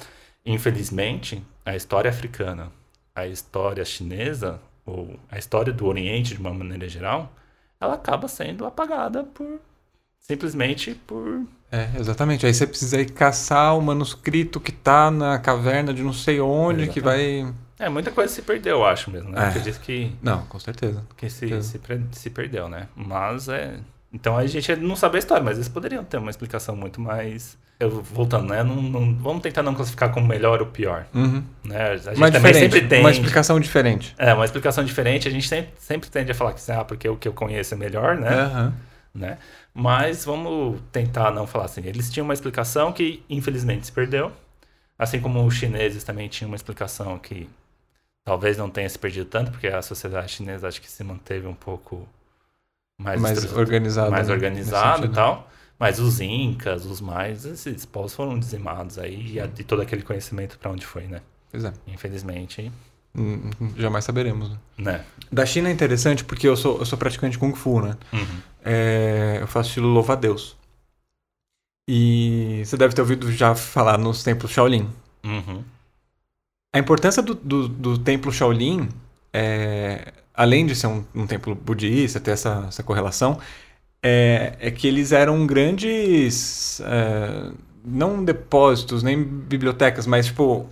infelizmente, a história africana, a história chinesa, ou a história do Oriente de uma maneira geral, ela acaba sendo apagada por simplesmente por É, exatamente. Aí você precisa ir caçar o manuscrito que tá na caverna de não sei onde, que vai. é muita coisa se perdeu, eu acho mesmo, né? É. Acredito que Não, com certeza. que se, Certeza. se, se perdeu, né? Mas é. Então a gente não sabe a história, mas eles poderiam ter uma explicação muito mais. Eu, voltando, né? Não, não- vamos tentar não classificar como melhor ou pior. Uhum. Né? A gente Mas também sempre tem. Uma explicação diferente. É, uma explicação diferente. A gente sempre, sempre tende a falar que ah, porque o que eu conheço é melhor, né? Aham. né? Mas vamos tentar não falar assim. Eles tinham uma explicação que infelizmente se perdeu. Assim como os chineses também tinham uma explicação que talvez não tenha se perdido tanto, porque a sociedade chinesa acho que se manteve um pouco mais, Mais organizado. mais organizado nesse e tal. Mas os incas, os mais, esses povos foram dizimados aí e, a- e todo aquele conhecimento para onde foi, né? Pois é. Infelizmente, Hum, hum, Jamais saberemos. né? né? Da China é interessante porque eu sou, eu sou praticante de Kung Fu, né? Uhum. É, eu faço estilo louva-a-Deus. E você deve ter ouvido já falar nos templos Shaolin. Uhum. A importância do, do, do templo Shaolin, é, além de ser um, um templo budista, ter essa, essa correlação, é, é que eles eram grandes. é, não depósitos, nem bibliotecas, mas tipo.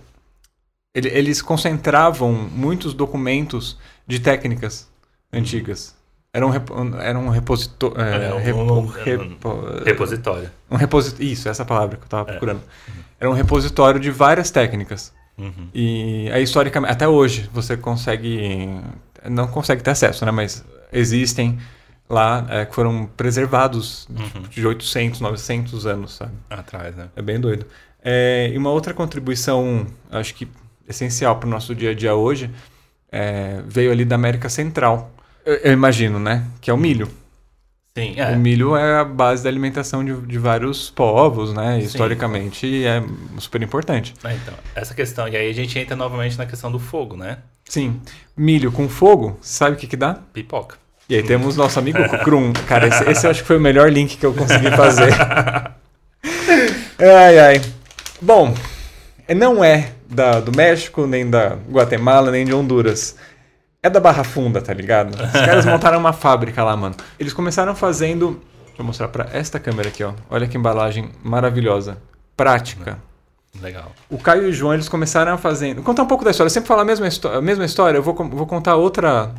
ele- eles concentravam muitos documentos de técnicas antigas. Era um, repo, era um repositor. É, um- repo- um- repo- Repositório. um repositório. Isso, essa palavra que eu estava É. procurando. Era um repositório de várias técnicas. Uhum. E aí, historicamente, até hoje, você consegue. Não consegue ter acesso, né? Mas existem lá é, que foram preservados Uhum. de 800, 900 anos, sabe? Atrás, né? É bem doido. É, e uma outra contribuição, acho que essencial para o nosso dia a dia hoje, é, veio ali da América Central. Eu, eu imagino, né? Que é o milho. Sim, é. O milho é a base da alimentação de, de vários povos, né? Sim. Historicamente é super importante. É, então, essa questão. E aí a gente entra novamente na questão do fogo, né? Sim. Milho com fogo, sabe o que que dá? Pipoca. E aí temos nosso amigo Krum. Cara, esse, esse eu acho que foi o melhor link que eu consegui fazer. ai, ai. Bom, não é da, do México, nem da Guatemala, nem de Honduras. É da Barra Funda, tá ligado? Os caras montaram uma fábrica lá, mano. Eles começaram fazendo. Deixa eu mostrar pra esta câmera aqui, ó. Olha que embalagem maravilhosa. Prática. Legal. O Caio e o João, eles começaram a fazer... Contar um pouco da história. Eu sempre falo a mesma, a mesma história, eu vou, vou contar outra,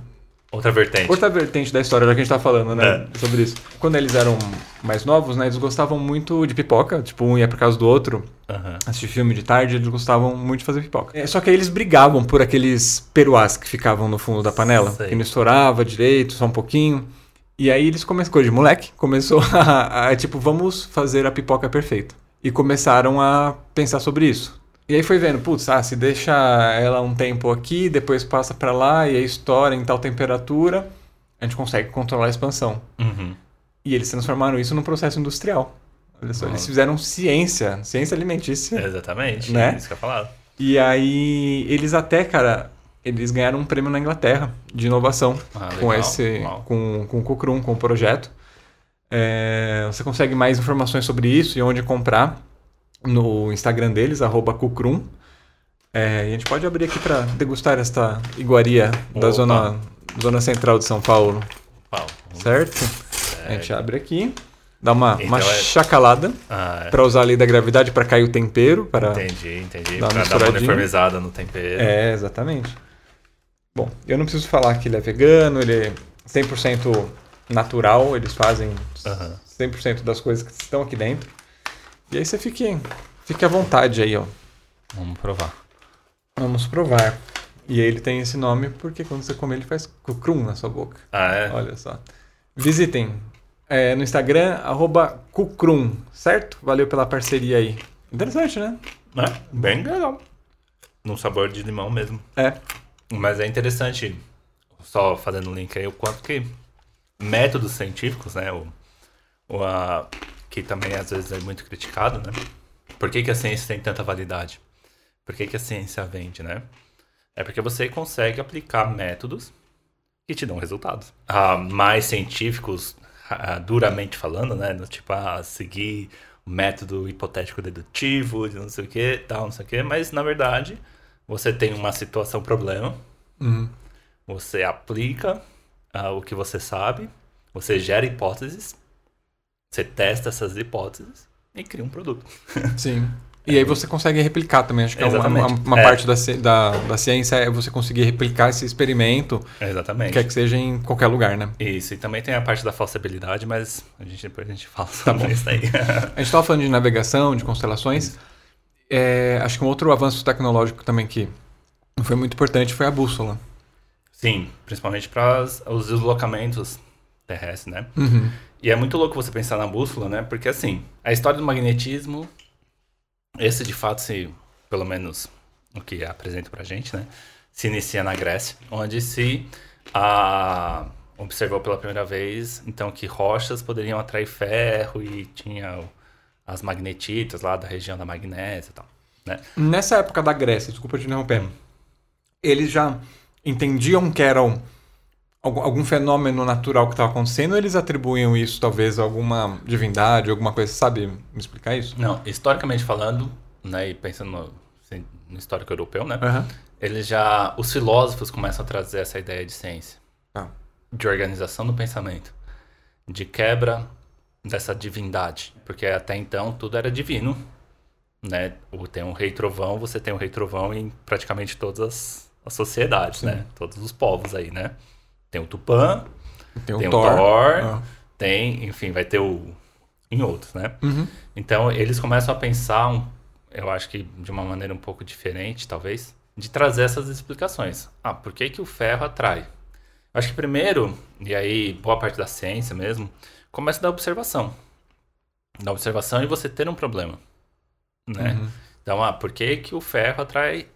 Outra vertente. Outra vertente da história, já que a gente tá falando, né? É. Sobre isso. Quando eles eram mais novos, né? Eles gostavam muito de pipoca. Tipo, um ia por causa do outro. Uhum. Assistir filme de tarde, eles gostavam muito de fazer pipoca. É, só que aí eles brigavam por aqueles peruás que ficavam no fundo da panela. Sei. Que não estourava direito, só um pouquinho. E aí eles começaram, coisa de moleque, começou a, a, tipo, vamos fazer a pipoca perfeita. E começaram a pensar sobre isso. E aí foi vendo, putz, ah, se deixa ela um tempo aqui, depois passa para lá e aí estoura em tal temperatura, a gente consegue controlar a expansão. Uhum. E eles transformaram isso num processo industrial. Olha só, eles fizeram ciência, ciência alimentícia. Exatamente, né? isso que eu falava. E aí eles até, cara, eles ganharam um prêmio na Inglaterra de inovação ah, com esse, com, com o Cocrum, com o projeto. É, você consegue mais informações sobre isso e onde comprar no Instagram deles, arroba Kukrum. É, a gente pode abrir aqui para degustar esta iguaria Opa. da zona, zona central de São Paulo. Paulo. Certo? certo? A gente abre aqui, dá uma, então uma é... chacalada ah, é. para usar a lei da gravidade para cair o tempero. Para entendi, entendi. Para dar uma uniformizada no tempero. É, exatamente. Bom, eu não preciso falar que ele é vegano, ele é 100% natural, eles fazem uhum. 100% das coisas que estão aqui dentro. E aí você fique, fique à vontade aí, ó. Vamos provar. Vamos provar. E aí ele tem esse nome porque quando você come ele faz cucrum na sua boca. Ah, é? Olha só. Visitem é, no Instagram, arroba cucrum, certo? Valeu pela parceria aí. Interessante, né? É, bem legal. No sabor de limão mesmo. É. Mas é interessante, só fazendo um link aí, o quanto que métodos científicos, né? O, o, a, que também às vezes é muito criticado, né? Por que, que a ciência tem tanta validade? Por que, que a ciência vende, né? É porque você consegue aplicar métodos que te dão resultados. Ah, mais científicos, ah, duramente falando, né? Tipo, ah, seguir o método hipotético dedutivo, de não sei o que, tal, não sei o que, mas na verdade você tem uma situação problema, uhum. você aplica ah, o que você sabe, você gera hipóteses você testa essas hipóteses e cria um produto. Sim. E aí você consegue replicar também. Acho que Exatamente. é uma, uma é. parte da, da, da ciência é você conseguir replicar esse experimento. Exatamente. Quer que seja em qualquer lugar, né? Isso. E também tem a parte da falsibilidade, mas a gente, depois a gente fala tá sobre tá isso aí. a gente estava falando de navegação, de constelações. É, acho que um outro avanço tecnológico também que foi muito importante foi a bússola. Sim, principalmente para os deslocamentos terrestres, né? Uhum. E é muito louco você pensar na bússola, né? Porque assim, a história do magnetismo, esse de fato, se, pelo menos o que apresenta pra gente, né? Se inicia na Grécia, onde se a, observou pela primeira vez, então, que rochas poderiam atrair ferro e tinha as magnetitas lá da região da magnésia e tal. Né? Nessa época da Grécia, desculpa te interromper, eles já entendiam que eram algum, algum fenômeno natural que estava acontecendo, ou eles atribuíam isso talvez a alguma divindade, alguma coisa, sabe me explicar isso? Não, historicamente falando, né, e pensando no, assim, no histórico europeu, né, uhum. eles já, os filósofos começam a trazer essa ideia de ciência, ah. de organização do pensamento, de quebra dessa divindade, porque até então tudo era divino, né, tem um rei trovão, você tem um rei trovão em praticamente todas as, as sociedades, Sim. né, todos os povos aí, né. Tem o Tupã, tem, tem o, Thor, Thor ah. tem, enfim, vai ter o. em outros, né? Uhum. Então eles começam a pensar, um, eu acho que de uma maneira um pouco diferente, talvez, de trazer essas explicações. Ah, por que, que o ferro atrai? Eu acho que primeiro, e aí boa parte da ciência mesmo, começa da observação. Da observação e você ter um problema. Né? Uhum. Então, ah, por que, que o ferro atrai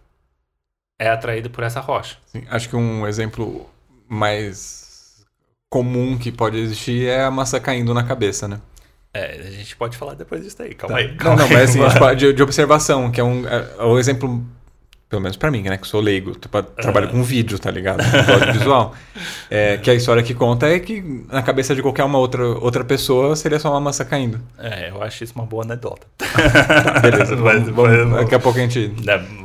é atraído por essa rocha? Sim, acho que um exemplo mais comum que pode existir é a massa caindo na cabeça, né? É, a gente pode falar depois disso aí, calma tá. aí. Calma não, não, mas assim, de, de, observação, que é um é, é o exemplo, pelo menos para mim, né, que sou leigo, tipo, trabalho com vídeo, tá ligado? visual. É, que a história que conta é que na cabeça de qualquer uma outra, outra pessoa seria só uma massa caindo. É, eu acho isso uma boa anedota. beleza, vamos, vamos, daqui a pouco a gente...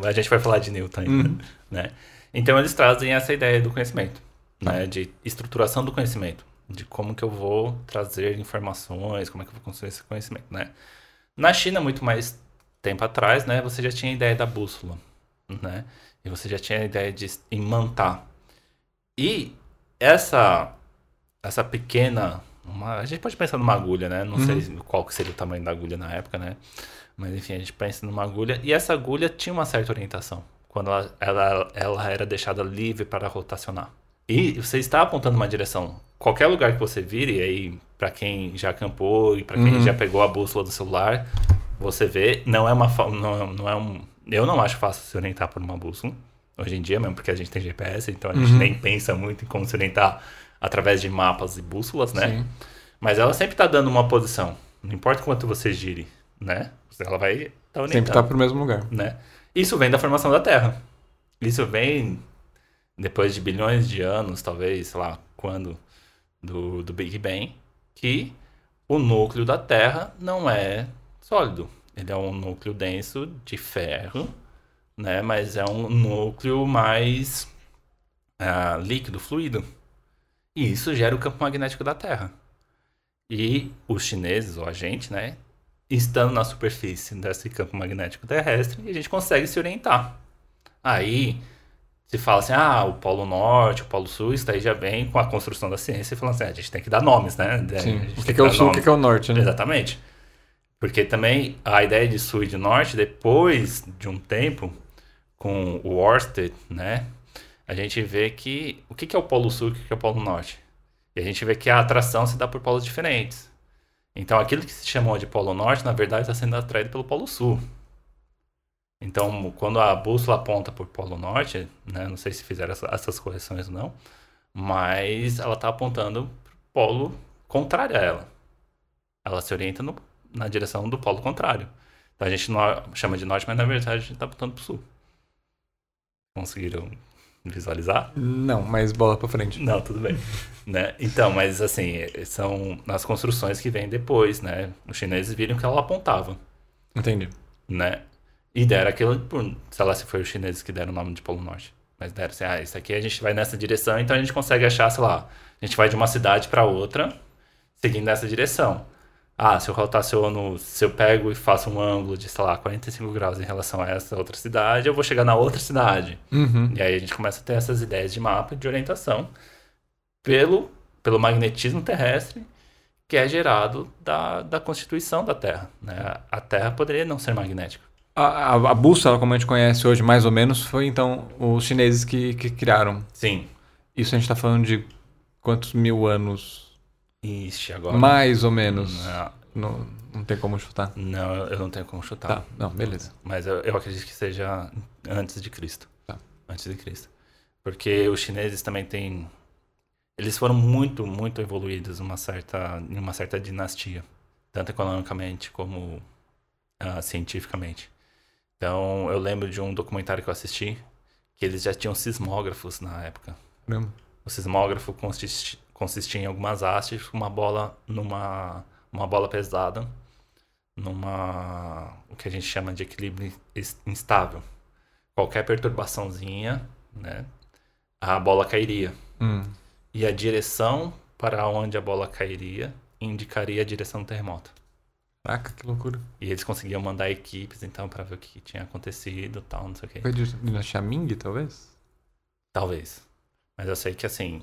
A gente vai falar de Newton ainda, uhum. né? Então eles trazem essa ideia do conhecimento né, de estruturação do conhecimento, de como que eu vou trazer informações, como é que eu vou construir esse conhecimento, né? Na China, muito mais tempo atrás, né, você já tinha a ideia da bússola, né? E você já tinha a ideia de imantar. E essa essa pequena, uma, a gente pode pensar numa agulha, né? Não uhum. sei qual que seria o tamanho da agulha na época, né? Mas enfim, a gente pensa numa agulha e essa agulha tinha uma certa orientação quando ela, ela, ela era deixada livre para rotacionar. E você está apontando uma direção. Qualquer lugar que você vire, aí para quem já acampou e para quem uhum. já pegou a bússola do celular, você vê, não é uma não, não é um, eu não acho fácil se orientar por uma bússola hoje em dia, mesmo porque a gente tem GPS, então a gente uhum. nem pensa muito em como se orientar através de mapas e bússolas, né? Sim. Mas ela sempre está dando uma posição, não importa quanto você gire, né? Ela vai estar tá orientando. Sempre está para o mesmo lugar, né? Isso vem da formação da Terra. Isso vem depois de bilhões de anos, talvez, sei lá, quando do, do Big Bang, que o núcleo da Terra não é sólido. Ele é um núcleo denso de ferro, né? Mas é um núcleo mais uh, líquido, fluido. E isso gera o campo magnético da Terra. E os chineses, ou a gente, né? Estando na superfície desse campo magnético terrestre, a gente consegue se orientar. Aí se fala assim, ah, o Polo Norte, o Polo Sul, isso daí já vem com a construção da ciência, falando assim, ah, a gente tem que dar nomes, né? Sim. O que, que é o Sul, o que, que é o Norte, né? Exatamente. Porque também a ideia de Sul e de Norte, depois de um tempo, com o Orsted, né? A gente vê que o que, que é o Polo Sul e o que, que é o Polo Norte. E a gente vê que a atração se dá por polos diferentes. Então aquilo que se chamou de Polo Norte, na verdade, está sendo atraído pelo Polo Sul. Então, quando a bússola aponta para o Polo Norte, né, não sei se fizeram essas correções ou não, mas ela está apontando para o polo contrário a ela. Ela se orienta no, na direção do polo contrário. Então a gente não chama de norte, mas na verdade a gente está apontando para o sul. Conseguiram visualizar? Não, mas bola para frente. Não, tudo bem. né? Então, mas assim, são as construções que vêm depois, né? Os chineses viram que ela apontava. Entendi. Né? E deram aquilo, por, sei lá se foi os chineses que deram o nome de Polo Norte. Mas deram assim, ah, isso aqui a gente vai nessa direção, então a gente consegue achar, sei lá, a gente vai de uma cidade para outra, seguindo essa direção. Ah, se eu rotaciono, se eu pego e faço um ângulo de, sei lá, 45 graus em relação a essa outra cidade, eu vou chegar na outra cidade. Uhum. E aí a gente começa a ter essas ideias de mapa de orientação pelo, pelo magnetismo terrestre que é gerado da, da constituição da Terra. Né? A Terra poderia não ser magnética. A, a, a, bússola, como a gente conhece hoje, mais ou menos, foi então os chineses que, que criaram. Sim. Isso a gente está falando de quantos mil anos? Ixi, agora. Mais ou menos. Não, não, não tem como chutar. Não, eu não tenho como chutar. Tá, não, beleza. Mas eu, eu acredito que seja antes de Cristo. Tá. Antes de Cristo. Porque os chineses também têm. Eles foram muito, muito evoluídos numa certa, em uma certa dinastia. Tanto economicamente como uh, cientificamente. Então, eu lembro de um documentário que eu assisti, que eles já tinham sismógrafos na época. Mesmo? O sismógrafo consistia, consistia em algumas hastes, uma bola numa uma bola pesada, numa o que a gente chama de equilíbrio instável. Qualquer perturbaçãozinha, né, a bola cairia. Hum. E a direção para onde a bola cairia indicaria a direção do terremoto. Caraca, que loucura. E eles conseguiam mandar equipes, então, para ver o que tinha acontecido tal, não sei o quê. Foi de dinastia Ming, talvez? Talvez. Mas eu sei que, assim...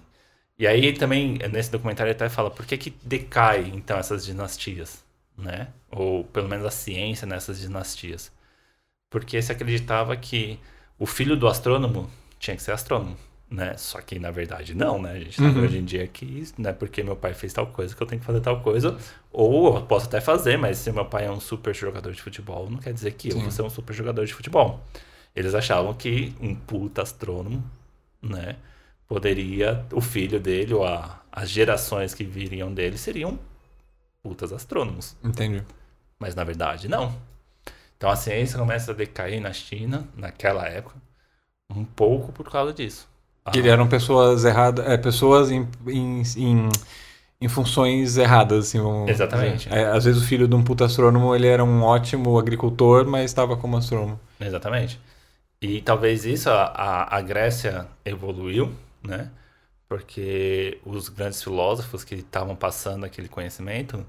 E aí, também, nesse documentário, ele até fala por que que decai, então, essas dinastias, né? Ou, pelo menos, a ciência nessas dinastias. Porque se acreditava que o filho do astrônomo tinha que ser astrônomo né? Só que na verdade não, né? A gente tá uhum. hoje em dia que não é porque meu pai fez tal coisa que eu tenho que fazer tal coisa. Ou eu posso até fazer, mas se meu pai é um super jogador de futebol, não quer dizer que Sim. eu vou ser um super jogador de futebol. Eles achavam que um puta astrônomo, né? Poderia, o filho dele ou a, as gerações que viriam dele seriam putas astrônomos. Entendi. Mas na verdade, não. Então a ciência começa a decair na China, naquela época, um pouco por causa disso. Que eram pessoas erradas, é, pessoas em, em, em, em, funções erradas, assim. Exatamente. É, às vezes o filho de um puta astrônomo, ele era um ótimo agricultor, mas estava como astrônomo. Exatamente. E talvez isso, a, a Grécia evoluiu, né? Porque os grandes filósofos que estavam passando aquele conhecimento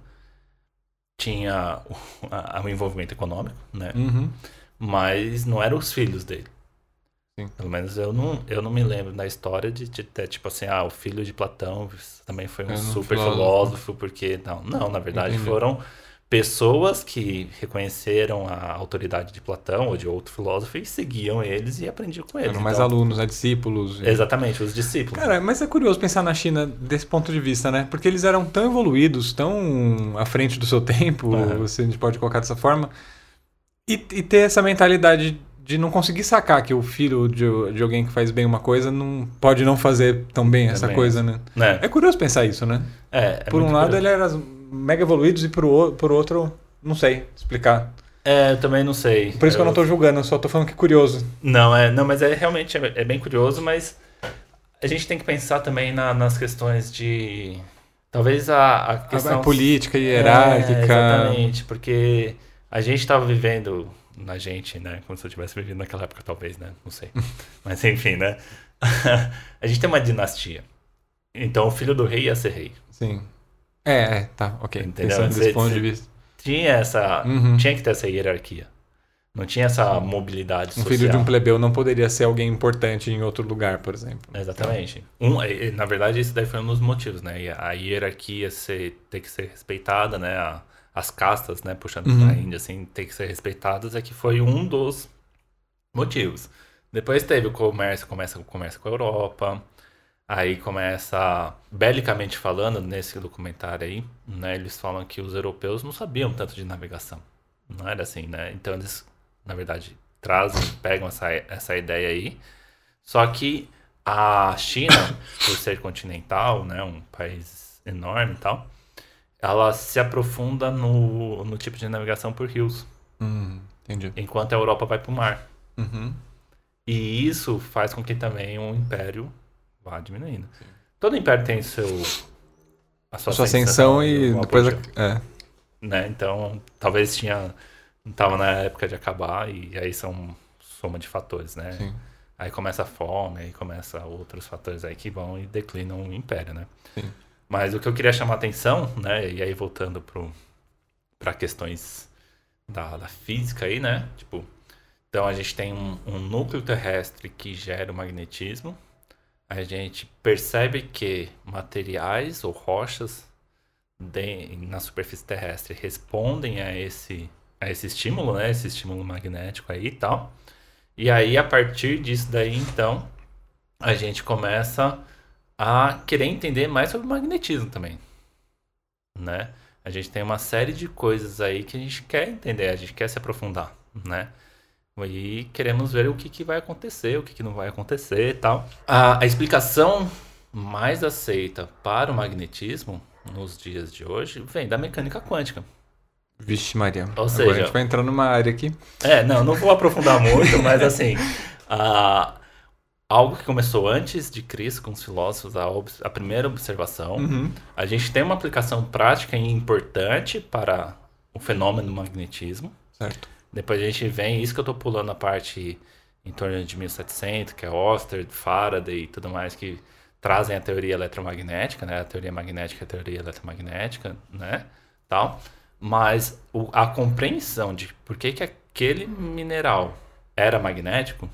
tinha o, a, o envolvimento econômico, né? Uhum. Mas não eram os filhos dele. Sim. Pelo menos eu não, eu não me lembro da história de, de ter, tipo assim, ah, o filho de Platão também foi um É, super filósofo. filósofo, porque. Não, não, na verdade Entendi. foram pessoas que reconheceram a autoridade de Platão ou de outro filósofo e seguiam eles e aprendiam com eles. Eram mais Então, alunos, né? Discípulos. e- Exatamente, os discípulos. Cara, mas é curioso pensar na China desse ponto de vista, né? Porque eles eram tão evoluídos, tão à frente do seu tempo, Aham. se a gente pode colocar dessa forma, e, e ter essa mentalidade de não conseguir sacar que o filho de, de alguém que faz bem uma coisa não pode não fazer tão bem essa Também. coisa, né? né? É curioso pensar isso, né? É, é por um lado, curioso. ele era mega evoluídos e por, por outro, não sei explicar. É, eu também não sei. Por isso que eu não tô julgando, eu só tô falando que é curioso. Não, é, não, mas é realmente é, é bem curioso, mas a gente tem que pensar também na- nas questões de. Talvez a, a A, questão. a política É, hierárquica. exatamente, porque a gente estava vivendo. Na gente, né? Como se eu tivesse vivido naquela época, talvez, né? Não sei. Mas enfim, né? a gente tem uma dinastia. Então o filho do rei ia ser rei. Sim. É, é, tá, ok. Entendeu? Pensando desse ponto de vista. Tinha essa. Uhum. Tinha que ter essa hierarquia. Não tinha essa mobilidade Um social. filho de um plebeu não poderia ser alguém importante em outro lugar, por exemplo. Exatamente. Um, na verdade, esse daí foi um dos motivos, né? A hierarquia ser, ter que ser respeitada, né? A- as castas, né? Puxando Uhum. pra Índia, assim, ter que ser respeitadas, é que foi um dos motivos. Depois teve o comércio, começa o comércio com a Europa. Aí começa, belicamente falando, nesse documentário aí, né? Eles falam que os europeus não sabiam tanto de navegação. Não era assim, né? Então eles, na verdade, trazem, pegam essa, essa ideia aí. Só que a China, por ser continental, né, um país enorme e tal, ela se aprofunda no, no tipo de navegação por rios, Hum, entendi. enquanto a Europa vai para o mar. Uhum. E isso faz com que também o império vá diminuindo. Todo império tem seu a A sua ascensão e o depois. A... É. né? Então, talvez tinha não tava na época de acabar e aí são soma de fatores, né? Sim. Aí começa a fome, aí começa outros fatores aí que vão e declinam o império, né? Sim. Mas o que eu queria chamar a atenção, né? E aí voltando para questões da, da física aí, né? Tipo, então a gente tem um, um núcleo terrestre que gera o magnetismo. A gente percebe que materiais ou rochas de- na superfície terrestre respondem a esse, a esse estímulo, né? Esse estímulo magnético aí e tal. E aí, a partir disso daí, então, a gente começa a querer entender mais sobre magnetismo também, né? A gente tem uma série de coisas aí que a gente quer entender, a gente quer se aprofundar, né? E queremos ver o que, que vai acontecer, o que, que não vai acontecer e tal. A, a explicação mais aceita para o magnetismo nos dias de hoje vem da mecânica quântica. Vixe, Maria. Ou Agora seja- a gente vai entrar numa área aqui. É, não, não vou aprofundar muito, mas assim, a- algo que começou antes de Cristo com os filósofos, a, a primeira observação, Uhum. a gente tem uma aplicação prática e importante para o fenômeno do magnetismo. Certo. Depois a gente vem, isso que eu tô pulando a parte em torno de 1700, que é Oster, Faraday e tudo mais, que trazem a teoria eletromagnética, né? A teoria magnética e a teoria eletromagnética, né? Tal. Mas o- a compreensão de por que, que aquele mineral era magnético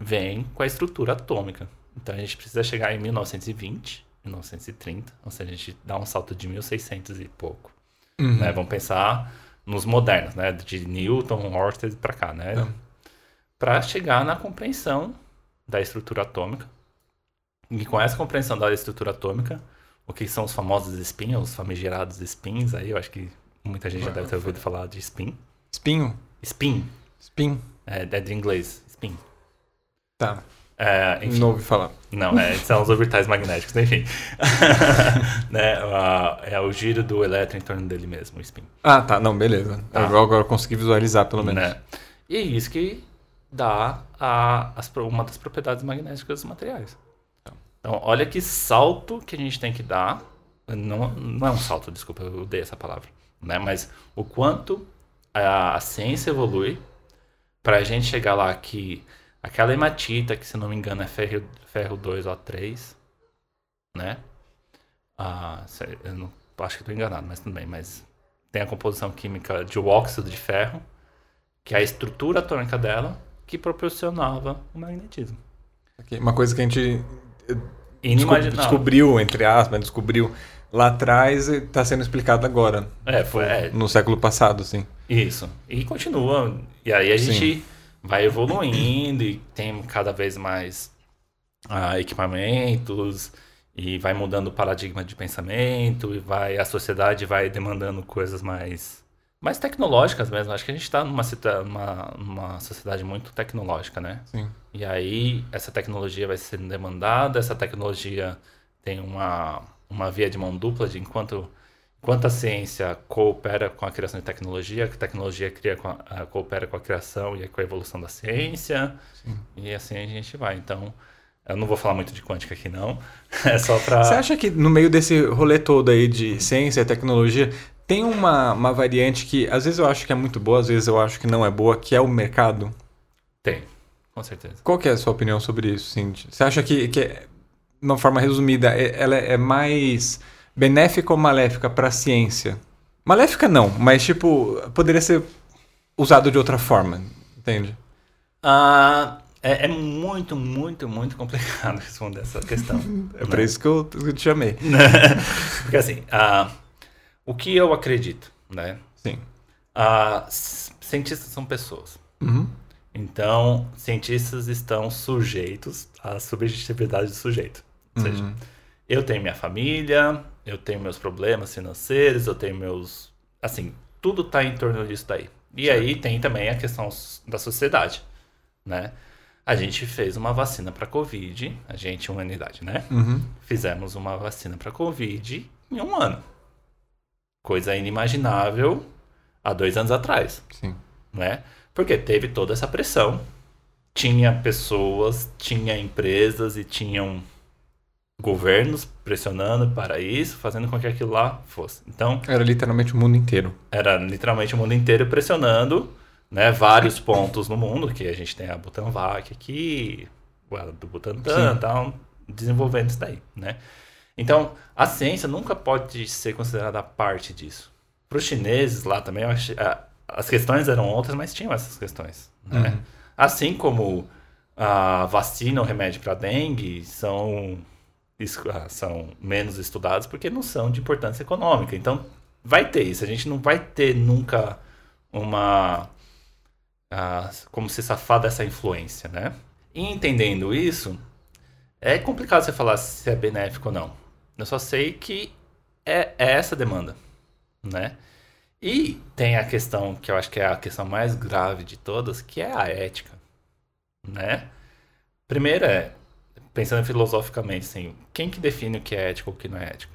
vem com a estrutura atômica. Então a gente precisa chegar em 1920, 1930, ou seja, a gente dá um salto de 1600 e pouco Uhum. né? Vamos pensar nos modernos, né? De Newton, Oersted para cá, né? Tá. Para chegar na compreensão da estrutura atômica. E com essa compreensão da estrutura atômica, o que são os famosos spins, os famigerados spins aí, eu acho que muita gente já deve ter ouvido falar de spin. Espinho? Spin, Spin? é, é de inglês, spin. Tá. É, enfim, Não ouvi falar. Não, é, são os orbitais magnéticos, enfim. né, a- é o giro do elétron em torno dele mesmo, o spin. Ah, tá. Não, beleza. Tá. Eu agora eu consegui visualizar, pelo menos. Né? E é isso que dá a, as uma das propriedades magnéticas dos materiais. Então, olha que salto que a gente tem que dar. Não, não é um salto, desculpa, eu dei essa palavra. Né? Mas o quanto a, a ciência evolui para a gente chegar lá que aquela hematita, que se não me engano é ferro, ferro 2O3, né? Ah, eu não, acho que estou enganado, mas tudo bem, mas tem a composição química de óxido de ferro, que é a estrutura atômica dela, que proporcionava o magnetismo. Uma coisa que a gente Inimaginável. descobriu, entre aspas, descobriu lá atrás e está sendo explicado agora. É, foi. É, No século passado, sim. Isso. E continua. E aí a Sim. Vai evoluindo e tem cada vez mais ah, equipamentos e vai mudando o paradigma de pensamento e vai a sociedade vai demandando coisas mais mais tecnológicas mesmo. Acho que a gente está numa, numa, numa sociedade muito tecnológica, né? Sim. E aí essa tecnologia vai sendo demandada, essa tecnologia tem uma, uma via de mão dupla de enquanto, enquanto a ciência coopera com a criação de tecnologia, que a tecnologia cria com a- a- coopera com a criação e com a evolução da ciência, e assim a gente vai. Então, eu não vou falar muito de quântica aqui não, é só para... Você acha que no meio desse rolê todo aí de ciência e tecnologia, tem uma, uma variante que às vezes eu acho que é muito boa, às vezes eu acho que não é boa, que é o mercado? Tem, com certeza. Qual que é a sua opinião sobre isso, Cindy? Você acha que, que é, de uma forma resumida, é- ela é mais benéfica ou maléfica para a ciência? Maléfica não, mas tipo, poderia ser usado de outra forma, entende? Ah, é, é muito, muito, muito complicado responder essa questão. É por isso que eu, te chamei. Porque assim, ah, o que eu acredito, né? Sim. Ah, cientistas são pessoas. Uhum. Então, cientistas estão sujeitos à subjetividade do sujeito. Ou seja, Uhum. eu tenho minha família, eu tenho meus problemas financeiros, eu tenho meus. Assim, tudo tá em torno disso daí. E aí tem também a questão da sociedade, né? A gente fez uma vacina para Covid, a gente, humanidade, né? Uhum. Fizemos uma vacina para Covid em um ano. Coisa inimaginável há dois anos atrás Sim. né? Porque teve toda essa pressão. Tinha pessoas, tinha empresas e tinham governos pressionando para isso, fazendo com que aquilo lá fosse. Então, Era literalmente o mundo inteiro. era literalmente o mundo inteiro pressionando, né? Vários pontos no mundo, que a gente tem a Butanvac aqui, do Butantan, Sim. tal, desenvolvendo isso daí, né? Então, a ciência nunca pode ser considerada parte disso. Para os chineses lá também, eu achei- a- as questões eram outras, mas tinham essas questões, né? Uhum. Assim como a vacina ou remédio para dengue são, são menos estudados porque não são de importância econômica. Então, vai ter isso. A gente não vai ter nunca uma. ah, como se safar dessa influência, né? E entendendo isso, é complicado você falar se é benéfico ou não. Eu só sei que é, é essa demanda, né? E tem a questão que eu acho que é a questão mais grave de todas, que é a ética, né? Primeiro é, pensando filosoficamente, assim, quem que define o que é ético ou o que não é ético?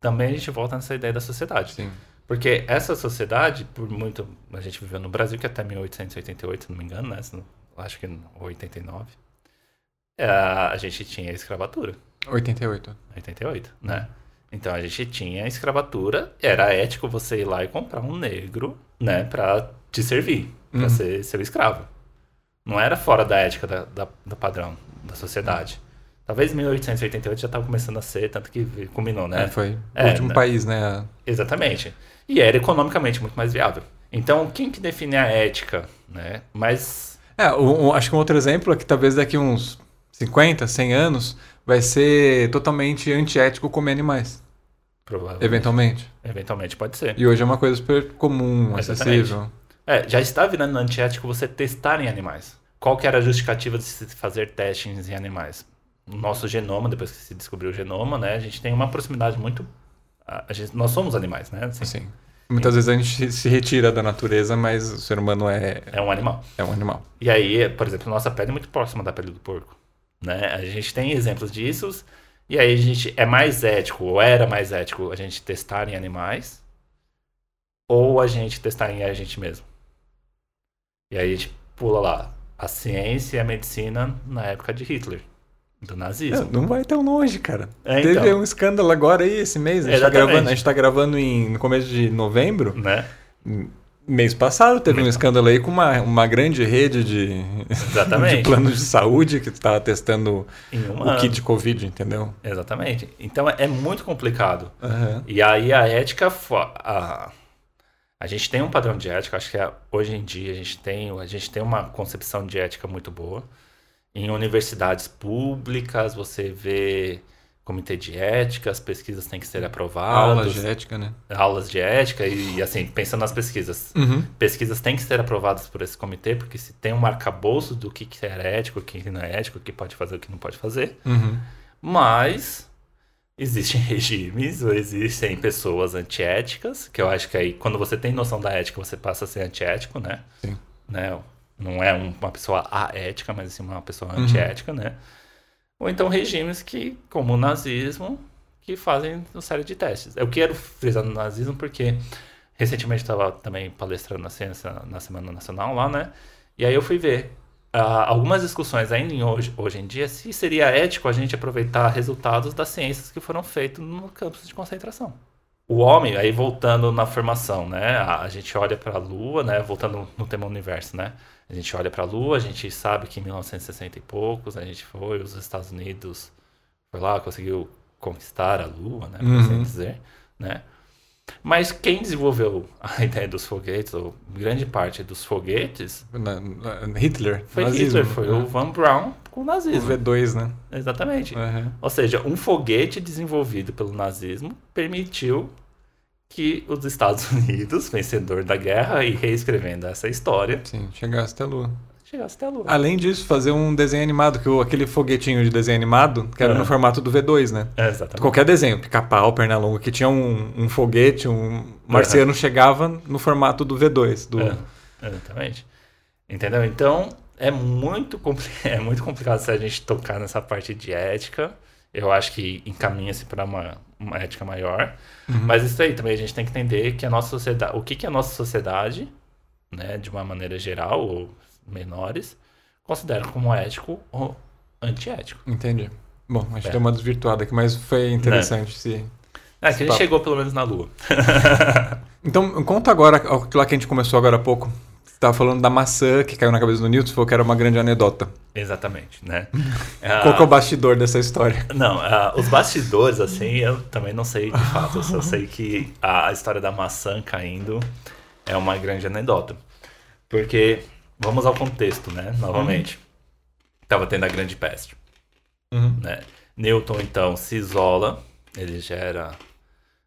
Também a gente volta nessa ideia da sociedade. Sim. Porque essa sociedade, por muito. A gente viveu no Brasil, que até 1888, se não me engano, né? Acho que 89. é, a gente tinha escravatura. 88. 88, né? Então a gente tinha escravatura, era ético você ir lá e comprar um negro, né, pra te servir, pra Uhum. ser seu escravo. Não era fora da ética da, da- do padrão da sociedade. Talvez 1888 já estava começando a ser, tanto que culminou, né? É, foi o É, último né? país, né? Exatamente. E era economicamente muito mais viável. Então, quem que define a ética, né? Mas É, um- acho que um outro exemplo é que talvez daqui uns 50, 100 anos vai ser totalmente antiético comer animais, provavelmente, eventualmente. eventualmente pode ser. E hoje é uma coisa super comum, Exatamente. acessível. É, já está virando antiético você testar em animais. Qual que era a justificativa de se fazer testes em animais? O nosso genoma, depois que se descobriu o genoma, né, a gente tem uma proximidade muito... a- gente- nós somos animais, né? Assim, Assim. Muitas vezes a gente se retira da natureza, mas o ser humano é, É um animal. é um animal. E aí, por exemplo, nossa pele é muito próxima da pele do porco. Né? A gente tem exemplos disso. E aí a gente é mais ético, ou era mais ético, a gente testar em animais, ou a gente testar em a gente mesmo. E aí a gente pula lá a ciência e a medicina na época de Hitler, do nazismo. não vai tão longe, cara. É, Teve então. um escândalo agora aí, esse mês. A gente, tá Exatamente. gravando, a gente tá gravando em, no começo de novembro. Né? Mês passado teve um escândalo aí com uma, uma grande rede de, de planos de saúde que estava testando Em um o kit de Covid, entendeu? Exatamente. Então é muito complicado. Aham. E aí a ética, a, A gente tem um padrão de ética, acho que é, hoje em dia a gente tem, a gente tem uma concepção de ética muito boa. Em universidades públicas, você vê comitê de ética, as pesquisas têm que ser aprovadas. Aulas de ética, né? Aulas de ética e, assim, pensando nas pesquisas. Uhum. Pesquisas têm que ser aprovadas por esse comitê, porque se tem um arcabouço do que, que é ético, o que não é ético, o que pode fazer, o que não pode fazer. Uhum. Mas existem regimes ou existem pessoas antiéticas, que eu acho que aí, quando você tem noção da ética, você passa a ser antiético, né? Sim. Né? Não é um- uma pessoa aética, mas assim, uma pessoa Uhum. antiética, né? Ou então regimes que, como o nazismo, que fazem uma série de testes. Eu quero frisar no nazismo porque recentemente estava também palestrando na ciência na Semana Nacional lá, né? E aí eu fui ver ah, algumas discussões ainda em hoje, hoje em dia se seria ético a gente aproveitar resultados das ciências que foram feitos no campus de concentração. O homem, aí voltando na formação, né? A, a gente olha para a Lua, né? Voltando no tema universo, né? A gente olha para a Lua, a gente sabe que em 1960 e poucos a gente foi, os Estados Unidos foi lá, conseguiu conquistar a Lua, né? Por assim Uhum. dizer, né? Mas quem desenvolveu a ideia dos foguetes, ou grande parte dos foguetes, Hitler. foi nazismo, Hitler, foi né? o Van Braun com o O nazismo. V2, né? Exatamente. Uhum. Ou seja, um foguete desenvolvido pelo nazismo permitiu que os Estados Unidos, vencedor da guerra e reescrevendo essa história, Sim, chegasse até a Lua. Chegasse até a Lua. Além disso, fazer um desenho animado, que aquele foguetinho de desenho animado, que era Aham. no formato do V2, né? É, exatamente. Qualquer desenho, pica-pau, perna longa, que tinha um, um foguete, um marciano chegava no formato do V2. Do... É, exatamente. Entendeu? Então, é muito, compli- é muito complicado se a gente tocar nessa parte de ética. Eu acho que encaminha-se para uma, uma ética maior. Uhum. Mas isso aí também a gente tem que entender que a nossa sociedade, o que, que a nossa sociedade, né, de uma maneira geral ou menores, considera como ético ou antiético. Entendi. Bom, a gente É. deu uma desvirtuada aqui, mas foi interessante se... É, que a gente Papo. chegou pelo menos na Lua. Então, conta agora aquilo que a gente começou agora há pouco. Você tava falando da maçã que caiu na cabeça do Newton, você falou que era uma grande anedota. Exatamente, né? Qual que é o bastidor dessa história? Não, ah, os bastidores, assim, eu também não sei de fato. Eu só sei que a história da maçã caindo é uma grande anedota. Porque, vamos ao contexto, né? Novamente. Tava tendo a grande peste, Uhum. né? Newton, então, se isola. Ele já era...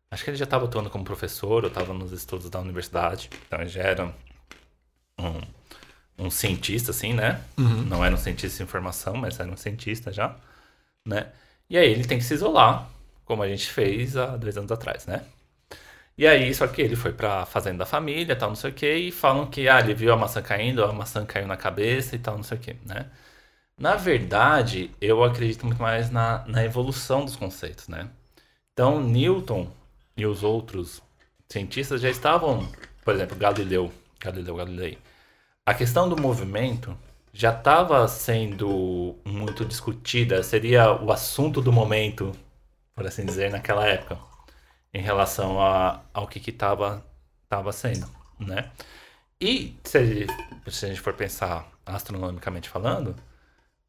Acho que ele já estava atuando como professor, ou estava nos estudos da universidade. Então, ele já era um, um cientista, assim, né? Uhum. Não era um cientista em formação, mas era um cientista já, né? E aí ele tem que se isolar, como a gente fez há dois anos atrás, né? E aí, só que ele foi pra fazenda da família, tal, não sei o que, e falam que, ah, ele viu a maçã caindo, a maçã caiu na cabeça e tal, não sei o que, né? Na verdade, eu acredito muito mais na, na evolução dos conceitos, né? Então, Newton e os outros cientistas já estavam, por exemplo, Galileu, Galileu Galilei. A questão do movimento já estava sendo muito discutida, seria o assunto do momento, por assim dizer, naquela época, em relação a, ao que estava tava sendo, né? E se, se a gente for pensar astronomicamente falando,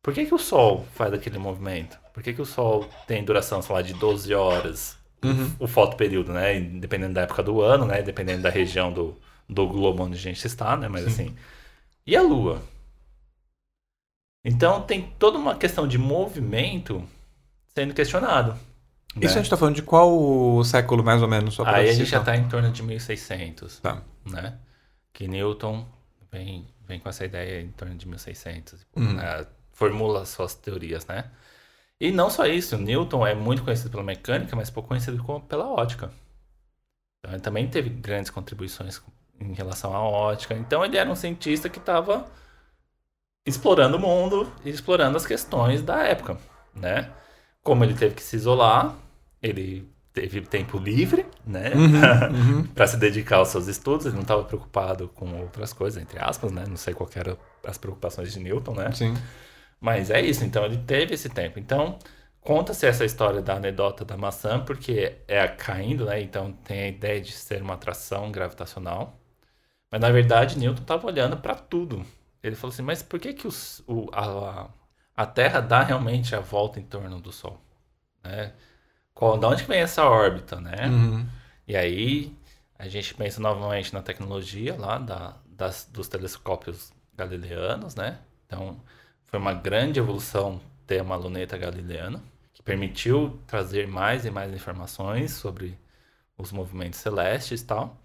por que, que o Sol faz aquele movimento? Por que, que o Sol tem duração, sei lá, de 12 horas? Uhum. O fotoperíodo, né? Dependendo da época do ano, né? Dependendo da região do, do globo onde a gente está, né? Mas assim. E a Lua? Então tem toda uma questão de movimento sendo questionado. Né? Isso a gente tá falando de qual século, mais ou menos? Só Aí a gente já está em torno de 1600, Tá. né? Que Newton vem, vem com essa ideia em torno de 1600, Uhum. né? formula suas teorias, né? E não só isso, Newton é muito conhecido pela mecânica, mas pouco conhecido pela ótica. Então, ele também teve grandes contribuições em relação à ótica. Então ele era um cientista que estava explorando o mundo e explorando as questões da época, né? Como ele teve que se isolar, ele teve tempo livre, né? Uhum, uhum. para se dedicar aos seus estudos, ele não estava preocupado com outras coisas, entre aspas, né? Não sei qual eram as preocupações de Newton, né? Sim. Mas é isso, então ele teve esse tempo. Então, conta-se essa história da anedota da maçã, porque é caindo, né? Então tem a ideia de ser uma atração gravitacional. Mas na verdade, Newton estava olhando para tudo. Ele falou assim: mas por que, que os- o, a, a Terra dá realmente a volta em torno do Sol? Né? Qual, da onde vem essa órbita, né? Uhum. E aí A gente pensa novamente na tecnologia lá da, das, dos telescópios galileanos, né? Então, foi uma grande evolução ter uma luneta galileana, que permitiu trazer mais e mais informações sobre os movimentos celestes e tal.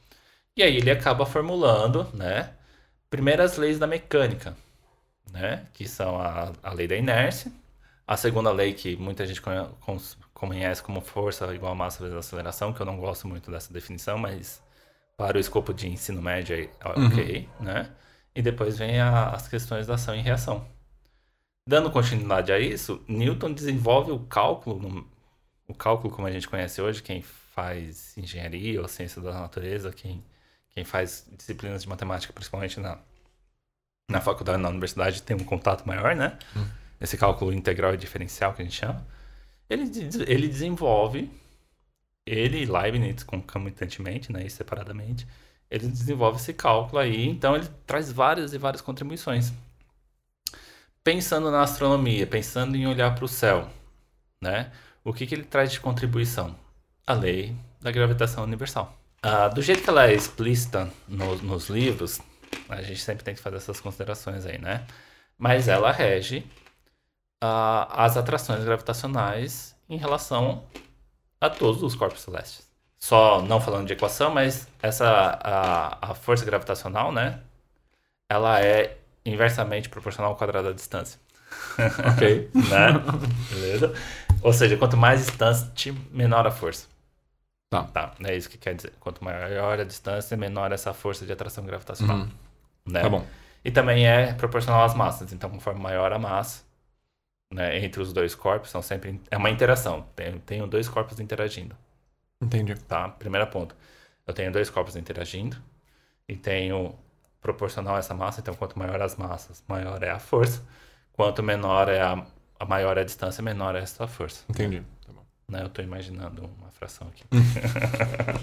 E aí ele acaba formulando, né, primeiras leis da mecânica, né, que são a, a lei da inércia, a segunda lei que muita gente conhece como força igual a massa vezes aceleração, que eu não gosto muito dessa definição, mas para o escopo de ensino médio é ok, uhum. né? E depois vem a, as questões da ação e reação. Dando continuidade a isso, Newton desenvolve o cálculo, no, o cálculo como a gente conhece hoje, quem faz engenharia ou ciência da natureza, quem, quem faz disciplinas de matemática, principalmente na, na faculdade, na universidade, tem um contato maior, né? Hum. Esse cálculo integral e diferencial que a gente chama. Ele, ele desenvolve, ele e Leibniz concomitantemente, né, e separadamente, ele desenvolve esse cálculo aí, então ele traz várias e várias contribuições pensando na astronomia, pensando em olhar para o céu, né? O que, que ele traz de contribuição? A lei da gravitação universal. Ah, do jeito que ela é explícita no, nos livros, a gente sempre tem que fazer essas considerações aí, né? Mas ela rege ah, as atrações gravitacionais em relação a todos os corpos celestes. Só não falando de equação, mas essa a, a força gravitacional, né? Ela é inversamente proporcional ao quadrado da distância. Ok. né? Beleza? Ou seja, quanto mais distante, menor a força. Tá. Tá, é isso que quer dizer. Quanto maior a distância, menor essa força de atração gravitacional. Uhum. Né? Tá bom. E também é proporcional às massas. Então, conforme maior a massa, né, entre os dois corpos, são sempre. É uma interação. Tenho, tenho dois corpos interagindo. Entendi. Tá? Primeiro ponto. Eu tenho dois corpos interagindo e tenho proporcional a essa massa, então quanto maior as massas, maior é a força. Quanto menor é a, a maior é a distância, menor é essa força. Entendi. Né? Eu estou imaginando uma fração aqui.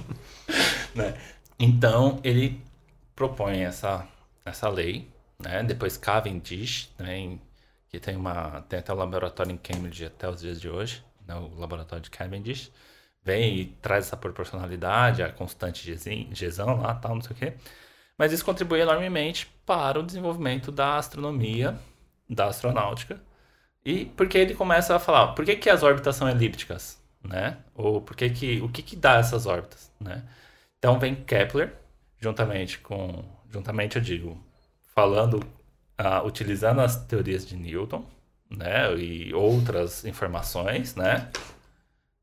né? Então, ele propõe essa, essa lei, né? Depois Cavendish, né? que tem, uma, tem até o um laboratório em Cambridge até os dias de hoje, né? o laboratório de Cavendish, vem e traz essa proporcionalidade, a constante gesão lá, tal, não sei o quê. Mas isso contribui enormemente para o desenvolvimento da astronomia, da astronáutica. E porque ele começa a falar, por que, que as órbitas são elípticas, né? Ou por que que, o que que dá essas órbitas, né? Então vem Kepler, juntamente com, juntamente eu digo, falando, uh, utilizando as teorias de Newton, né? E outras informações, né?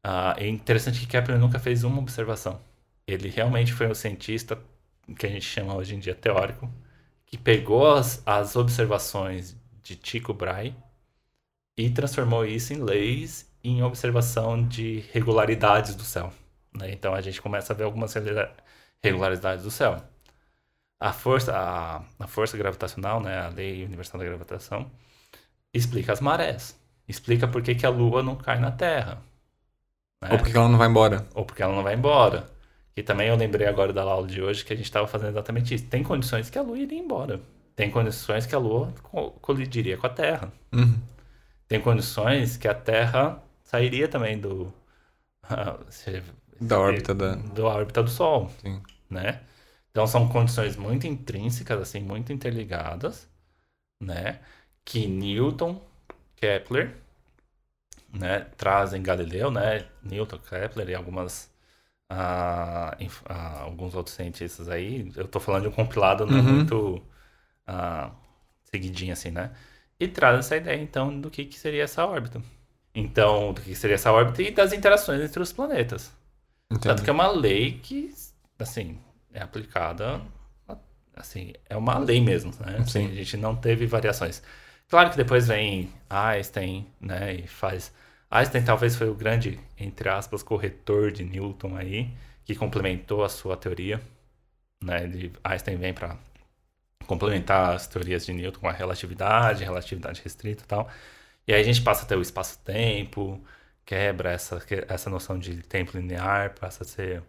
Uh, é interessante que Kepler nunca fez uma observação. Ele realmente foi um cientista que a gente chama hoje em dia teórico, que pegou as, as observações de Tycho Brahe e transformou isso em leis e em observação de regularidades do céu. Né? Então a gente começa a ver algumas regularidades do céu. A força, a, a força gravitacional, né, a lei universal da gravitação, explica as marés. Explica por que, que a Lua não cai na Terra. Né? Ou porque ela não vai embora. Ou porque ela não vai embora. E também eu lembrei agora da aula de hoje que a gente estava fazendo exatamente isso. Tem condições que a Lua iria embora. Tem condições que a Lua colidiria com a Terra. Uhum. Tem condições que a Terra sairia também do. se, da órbita da... Do órbita do Sol. Sim. Né? Então são condições muito intrínsecas, assim, muito interligadas, né? Que Newton, Kepler, né, trazem Galileu, né? Newton, Kepler e algumas a, a, alguns outros cientistas aí. Eu tô falando de um compilado não uhum. muito seguidinho assim, né? E traz essa ideia, então, do que, que seria essa órbita. Então, do que seria essa órbita e das interações entre os planetas. Entendi. Tanto que é uma lei que, assim, é aplicada, assim, é uma lei mesmo, né? Assim, a gente não teve variações. Claro que depois vem Einstein, né, e faz Einstein talvez foi o grande, entre aspas, corretor de Newton aí, que complementou a sua teoria. Né? De Einstein vem para complementar as teorias de Newton com a relatividade, relatividade restrita e tal. E aí a gente passa a ter o espaço-tempo, quebra essa, essa noção de tempo linear, passa a ser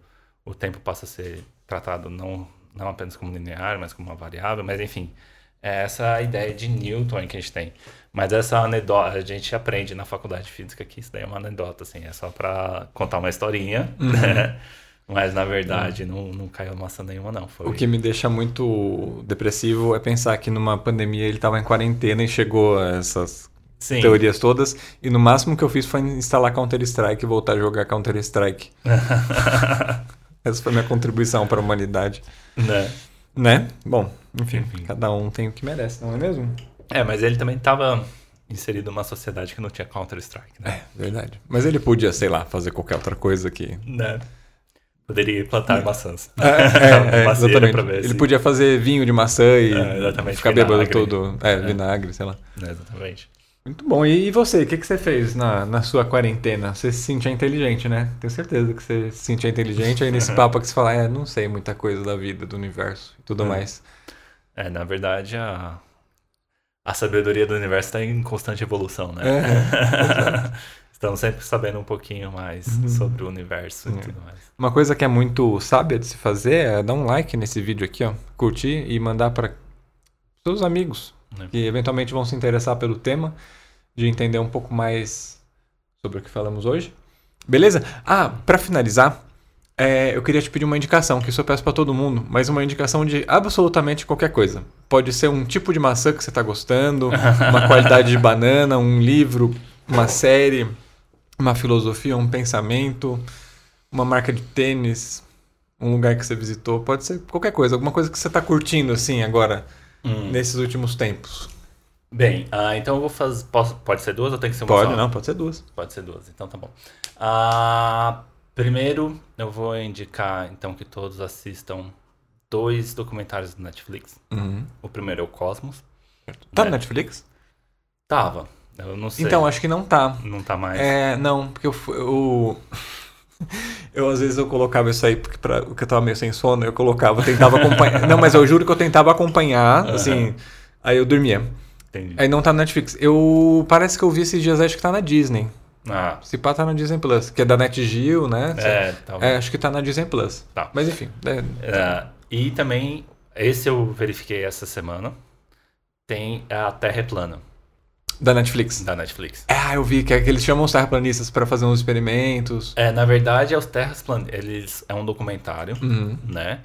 o tempo passa a ser tratado não, não apenas como linear, mas como uma variável, mas enfim, é essa ideia de Newton que a gente tem. Mas essa anedota, a gente aprende na faculdade de física que isso daí é uma anedota, assim, é só para contar uma historinha, uhum. né? Mas na verdade não, não caiu maçã nenhuma, não. Foi... O que me deixa muito depressivo é pensar que numa pandemia ele estava em quarentena e chegou a essas Sim. teorias todas. E no máximo que eu fiz foi instalar Counter-Strike e voltar a jogar Counter-Strike. Essa foi minha contribuição para a humanidade. né? Né? Bom, enfim, Enfim. cada um tem o que merece, não é mesmo? É, mas ele também estava inserido numa sociedade que não tinha Counter-Strike, né? É, verdade. Mas ele podia, sei lá, fazer qualquer outra coisa que. Né? Poderia plantar maçãs. É, é, é, exatamente. Ele se- podia fazer vinho de maçã e É, ficar vinagre. todo. É, vinagre, sei lá. Exatamente. Muito bom. E, e você, o que, que você fez na, na sua quarentena? Você se sentia inteligente, né? Tenho certeza que você se sentia inteligente. Aí nesse papo que você fala, é, não sei muita coisa da vida, do universo e tudo É. mais. É, na verdade, a, a sabedoria do universo está em constante evolução, né? É, Estamos sempre sabendo um pouquinho mais sobre o universo e É. tudo mais. Uma coisa que é muito sábia de se fazer é dar um like nesse vídeo aqui, ó. Curtir e mandar para seus amigos É. que eventualmente vão se interessar pelo tema, de entender um pouco mais sobre o que falamos hoje. Beleza? Ah, para finalizar, é, eu queria te pedir uma indicação, que isso eu peço para todo mundo, mas uma indicação de absolutamente qualquer coisa. Pode ser um tipo de maçã que você está gostando, uma qualidade de banana, um livro, uma série, uma filosofia, um pensamento, uma marca de tênis, um lugar que você visitou. Pode ser qualquer coisa, alguma coisa que você está curtindo assim agora, Hum. nesses últimos tempos. Bem, ah, então eu vou fazer. Posso, pode ser duas ou tem que ser uma Pode, só? não, pode ser duas. Pode ser duas, então tá bom. Ah, primeiro, eu vou indicar então que todos assistam dois documentários do Netflix. Uhum. O primeiro é o Cosmos. Tá no Netflix? Tava, eu não sei. Então, acho que não tá. Não tá mais. É, não, porque eu, eu, eu às vezes eu colocava isso aí, porque, pra, porque eu tava meio sem sono, eu colocava, tentava acompanhar. não, mas eu juro que eu tentava acompanhar, assim, aí eu dormia. Entendi. Aí não tá no Netflix. Eu, parece que eu vi esses dias, acho que tá na Disney. Ah, Se pá, tá na Disney Plus, que é da NetGeo, né? é, tava. É, acho que tá na Disney Plus. Tá. Mas enfim, é, É, e também, esse eu verifiquei essa semana, tem a Terra é Plana, da Netflix. da Netflix. Ah, eu vi que, é que eles chamam os terraplanistas pra fazer uns experimentos. É, na verdade, é os Terras Plan... eles é um documentário, Uhum. né,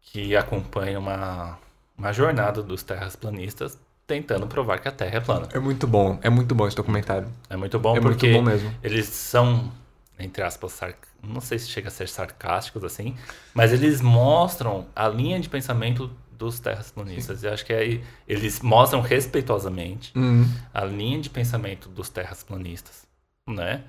que acompanha uma, uma jornada dos terraplanistas tentando provar que a Terra é plana. É muito bom, é muito bom esse documentário. É muito bom é muito porque bom mesmo. eles são, entre aspas, sarc... não sei se chega a ser sarcásticos assim, mas eles mostram a linha de pensamento dos terraplanistas. E acho que aí eles mostram respeitosamente Uhum. a linha de pensamento dos terraplanistas, né?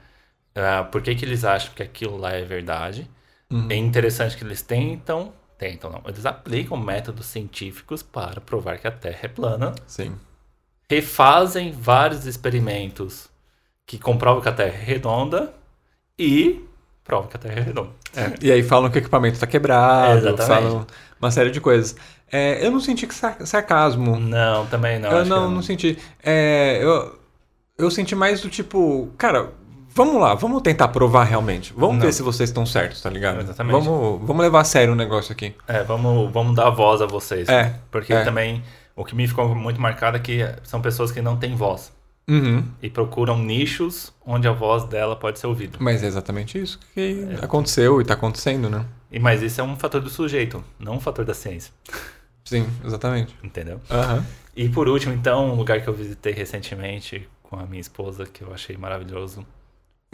Ah, por que, que eles acham que aquilo lá é verdade? Uhum. É interessante que eles tentam, tentam não, eles aplicam métodos científicos para provar que a Terra é plana, Sim. refazem vários experimentos que comprovam que a Terra é redonda e provam que a Terra é redonda. É, E aí falam que o equipamento tá quebrado, É, falam uma série de coisas. É, eu não senti que sar- sarcasmo. Não, também não. eu acho que não, não senti. É, eu, eu senti mais do tipo, cara, vamos lá, vamos tentar provar realmente. Vamos Não. ver se vocês estão certos, tá ligado? Exatamente. Vamos, vamos levar a sério o negócio aqui. É, vamos, vamos dar voz a vocês. É, Porque é. também o que me ficou muito marcado é que são pessoas que não têm voz. Uhum. e procuram nichos onde a voz dela pode ser ouvida. Mas é exatamente isso que aconteceu e tá acontecendo, né? E mas isso é um fator do sujeito, não um fator da ciência, Sim, exatamente. entendeu? Aham. E por último, então, um lugar que eu visitei recentemente com a minha esposa que eu achei maravilhoso.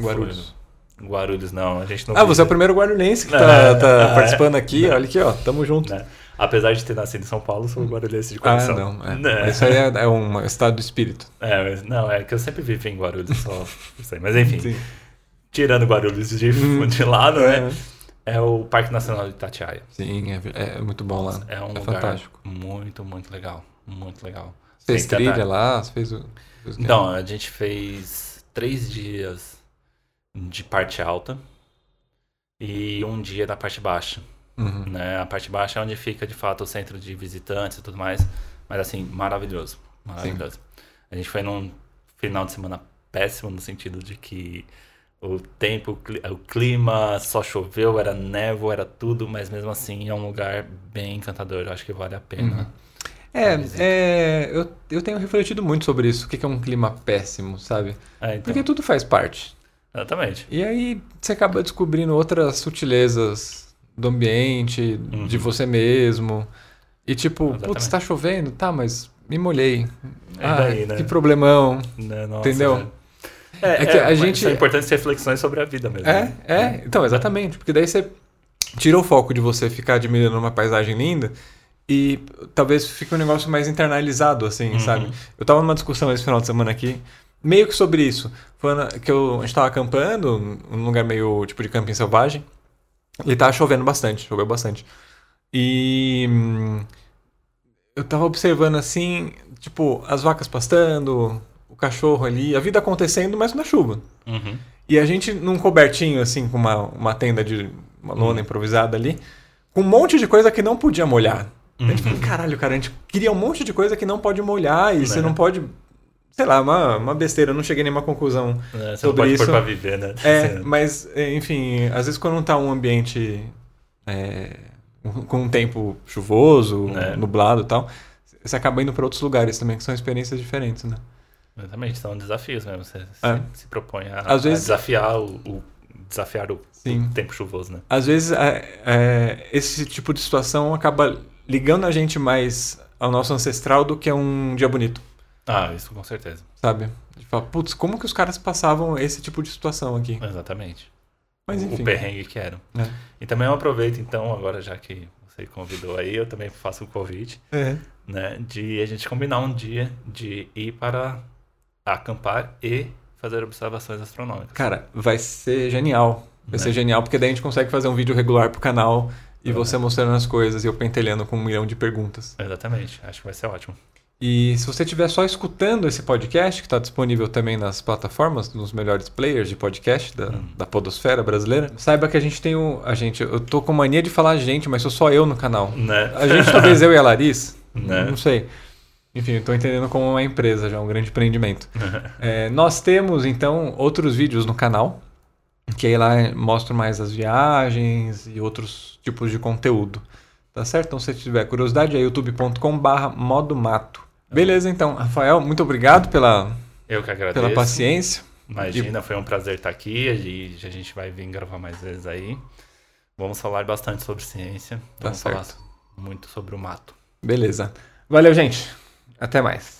Guarulhos. Foi- Guarulhos não, a gente não Ah, você é o visita, primeiro guarulhense que tá, É, tá é. participando aqui. Olha aqui, ó. Tamo junto. né? Apesar de ter nascido em São Paulo, sou guarulhense de Ah, coração. não. É. Né? Isso aí é, é um estado do espírito. É, mas não, é que eu sempre vivi em Guarulhos, só. Mas enfim, Sim. tirando Guarulhos de, Hum. de lado, né? É. É o Parque Nacional de Itatiaia. Sim, é, é muito bom lá. É um é lugar fantástico. muito, muito legal. Muito legal. Fez que trilha lá? Fez o. fez o quê? Então, a gente fez três dias de parte alta e um dia da parte baixa. Uhum. Né? A parte baixa é onde fica de fato o centro de visitantes e tudo mais. Mas assim, maravilhoso. Maravilhoso. A gente foi num final de semana péssimo no sentido de que o tempo, o cli- o clima, só choveu, era névoa, era tudo, mas mesmo assim é um lugar bem encantador. Eu acho que vale a pena. É, visita. é eu, eu tenho refletido muito sobre isso. O que que é um clima péssimo, sabe? É, então, Porque tudo faz parte. exatamente. E aí você acaba descobrindo outras sutilezas do ambiente, Uhum. de você mesmo. E tipo, Exatamente. putz, tá chovendo? Tá, mas me molhei. É Ah, daí, né? que problemão. Né, nossa, Entendeu? velho. É, É que a mas gente- São importantes reflexões sobre a vida mesmo. É, né? é. Então, exatamente. Porque daí você tira o foco de você ficar admirando uma paisagem linda e talvez fique um negócio mais internalizado, assim, Uhum. sabe? Eu tava numa discussão esse final de semana aqui, meio que sobre isso. Foi na- que eu, a gente tava acampando, num lugar meio tipo de camping selvagem, e tava chovendo bastante, choveu bastante. E hum, eu tava observando assim, tipo, as vacas pastando, o cachorro ali, a vida acontecendo, mas na chuva. Uhum. E a gente num cobertinho, assim, com uma, uma tenda de uma Uhum. lona improvisada ali, com um monte de coisa que não podia molhar. A gente Uhum. falou, caralho, cara, a gente queria um monte de coisa que não pode molhar e você Né? não pode. Sei lá, uma, uma besteira, eu não cheguei a nenhuma conclusão. É, você não Sobre pode isso- pôr pra viver, né? É, mas, é, enfim, às vezes quando não tá um ambiente é, com um tempo chuvoso, Né? nublado e tal, você acaba indo pra outros lugares também, que são experiências diferentes, né? Exatamente, são desafios mesmo. Você É. se, se propõe a, a vezes- desafiar o, o- desafiar o, o tempo chuvoso, né? Às vezes é, é, esse tipo de situação acaba ligando a gente mais ao nosso ancestral do que a um dia bonito, Ah, isso com certeza. sabe? Falar, putz, como que os caras passavam esse tipo de situação aqui? Exatamente. Mas enfim. o perrengue que eram. É. E também eu aproveito, então, agora já que você convidou aí, eu também faço o convite, É. né? De a gente combinar um dia de ir para acampar e fazer observações astronômicas. Cara, vai ser genial. Vai Né? ser genial, porque daí a gente consegue fazer um vídeo regular pro canal e Uhum. você mostrando as coisas e eu pentelhando com um milhão de perguntas. Exatamente, acho que vai ser ótimo. E se você estiver só escutando esse podcast, que está disponível também nas plataformas, nos melhores players de podcast da, Hum. da podosfera brasileira, saiba que a gente tem o... A gente, eu tô com mania de falar gente, mas sou só eu no canal. Né? A gente, talvez eu e a Laris, Né? não sei. Enfim, tô entendendo como uma empresa já, um grande empreendimento. É, nós temos, então, outros vídeos no canal, que aí lá mostro mais as viagens e outros tipos de conteúdo. Tá certo? Então, se você tiver curiosidade, é youtube.com.br modo mato. Beleza, então. Rafael, muito obrigado pela, Eu que agradeço. pela paciência. Imagina, foi um prazer estar aqui. E a gente vai vir gravar mais vezes aí. Vamos falar bastante sobre ciência. Tá Vamos falar certo. muito sobre o mato. Beleza. Valeu, gente. Até mais.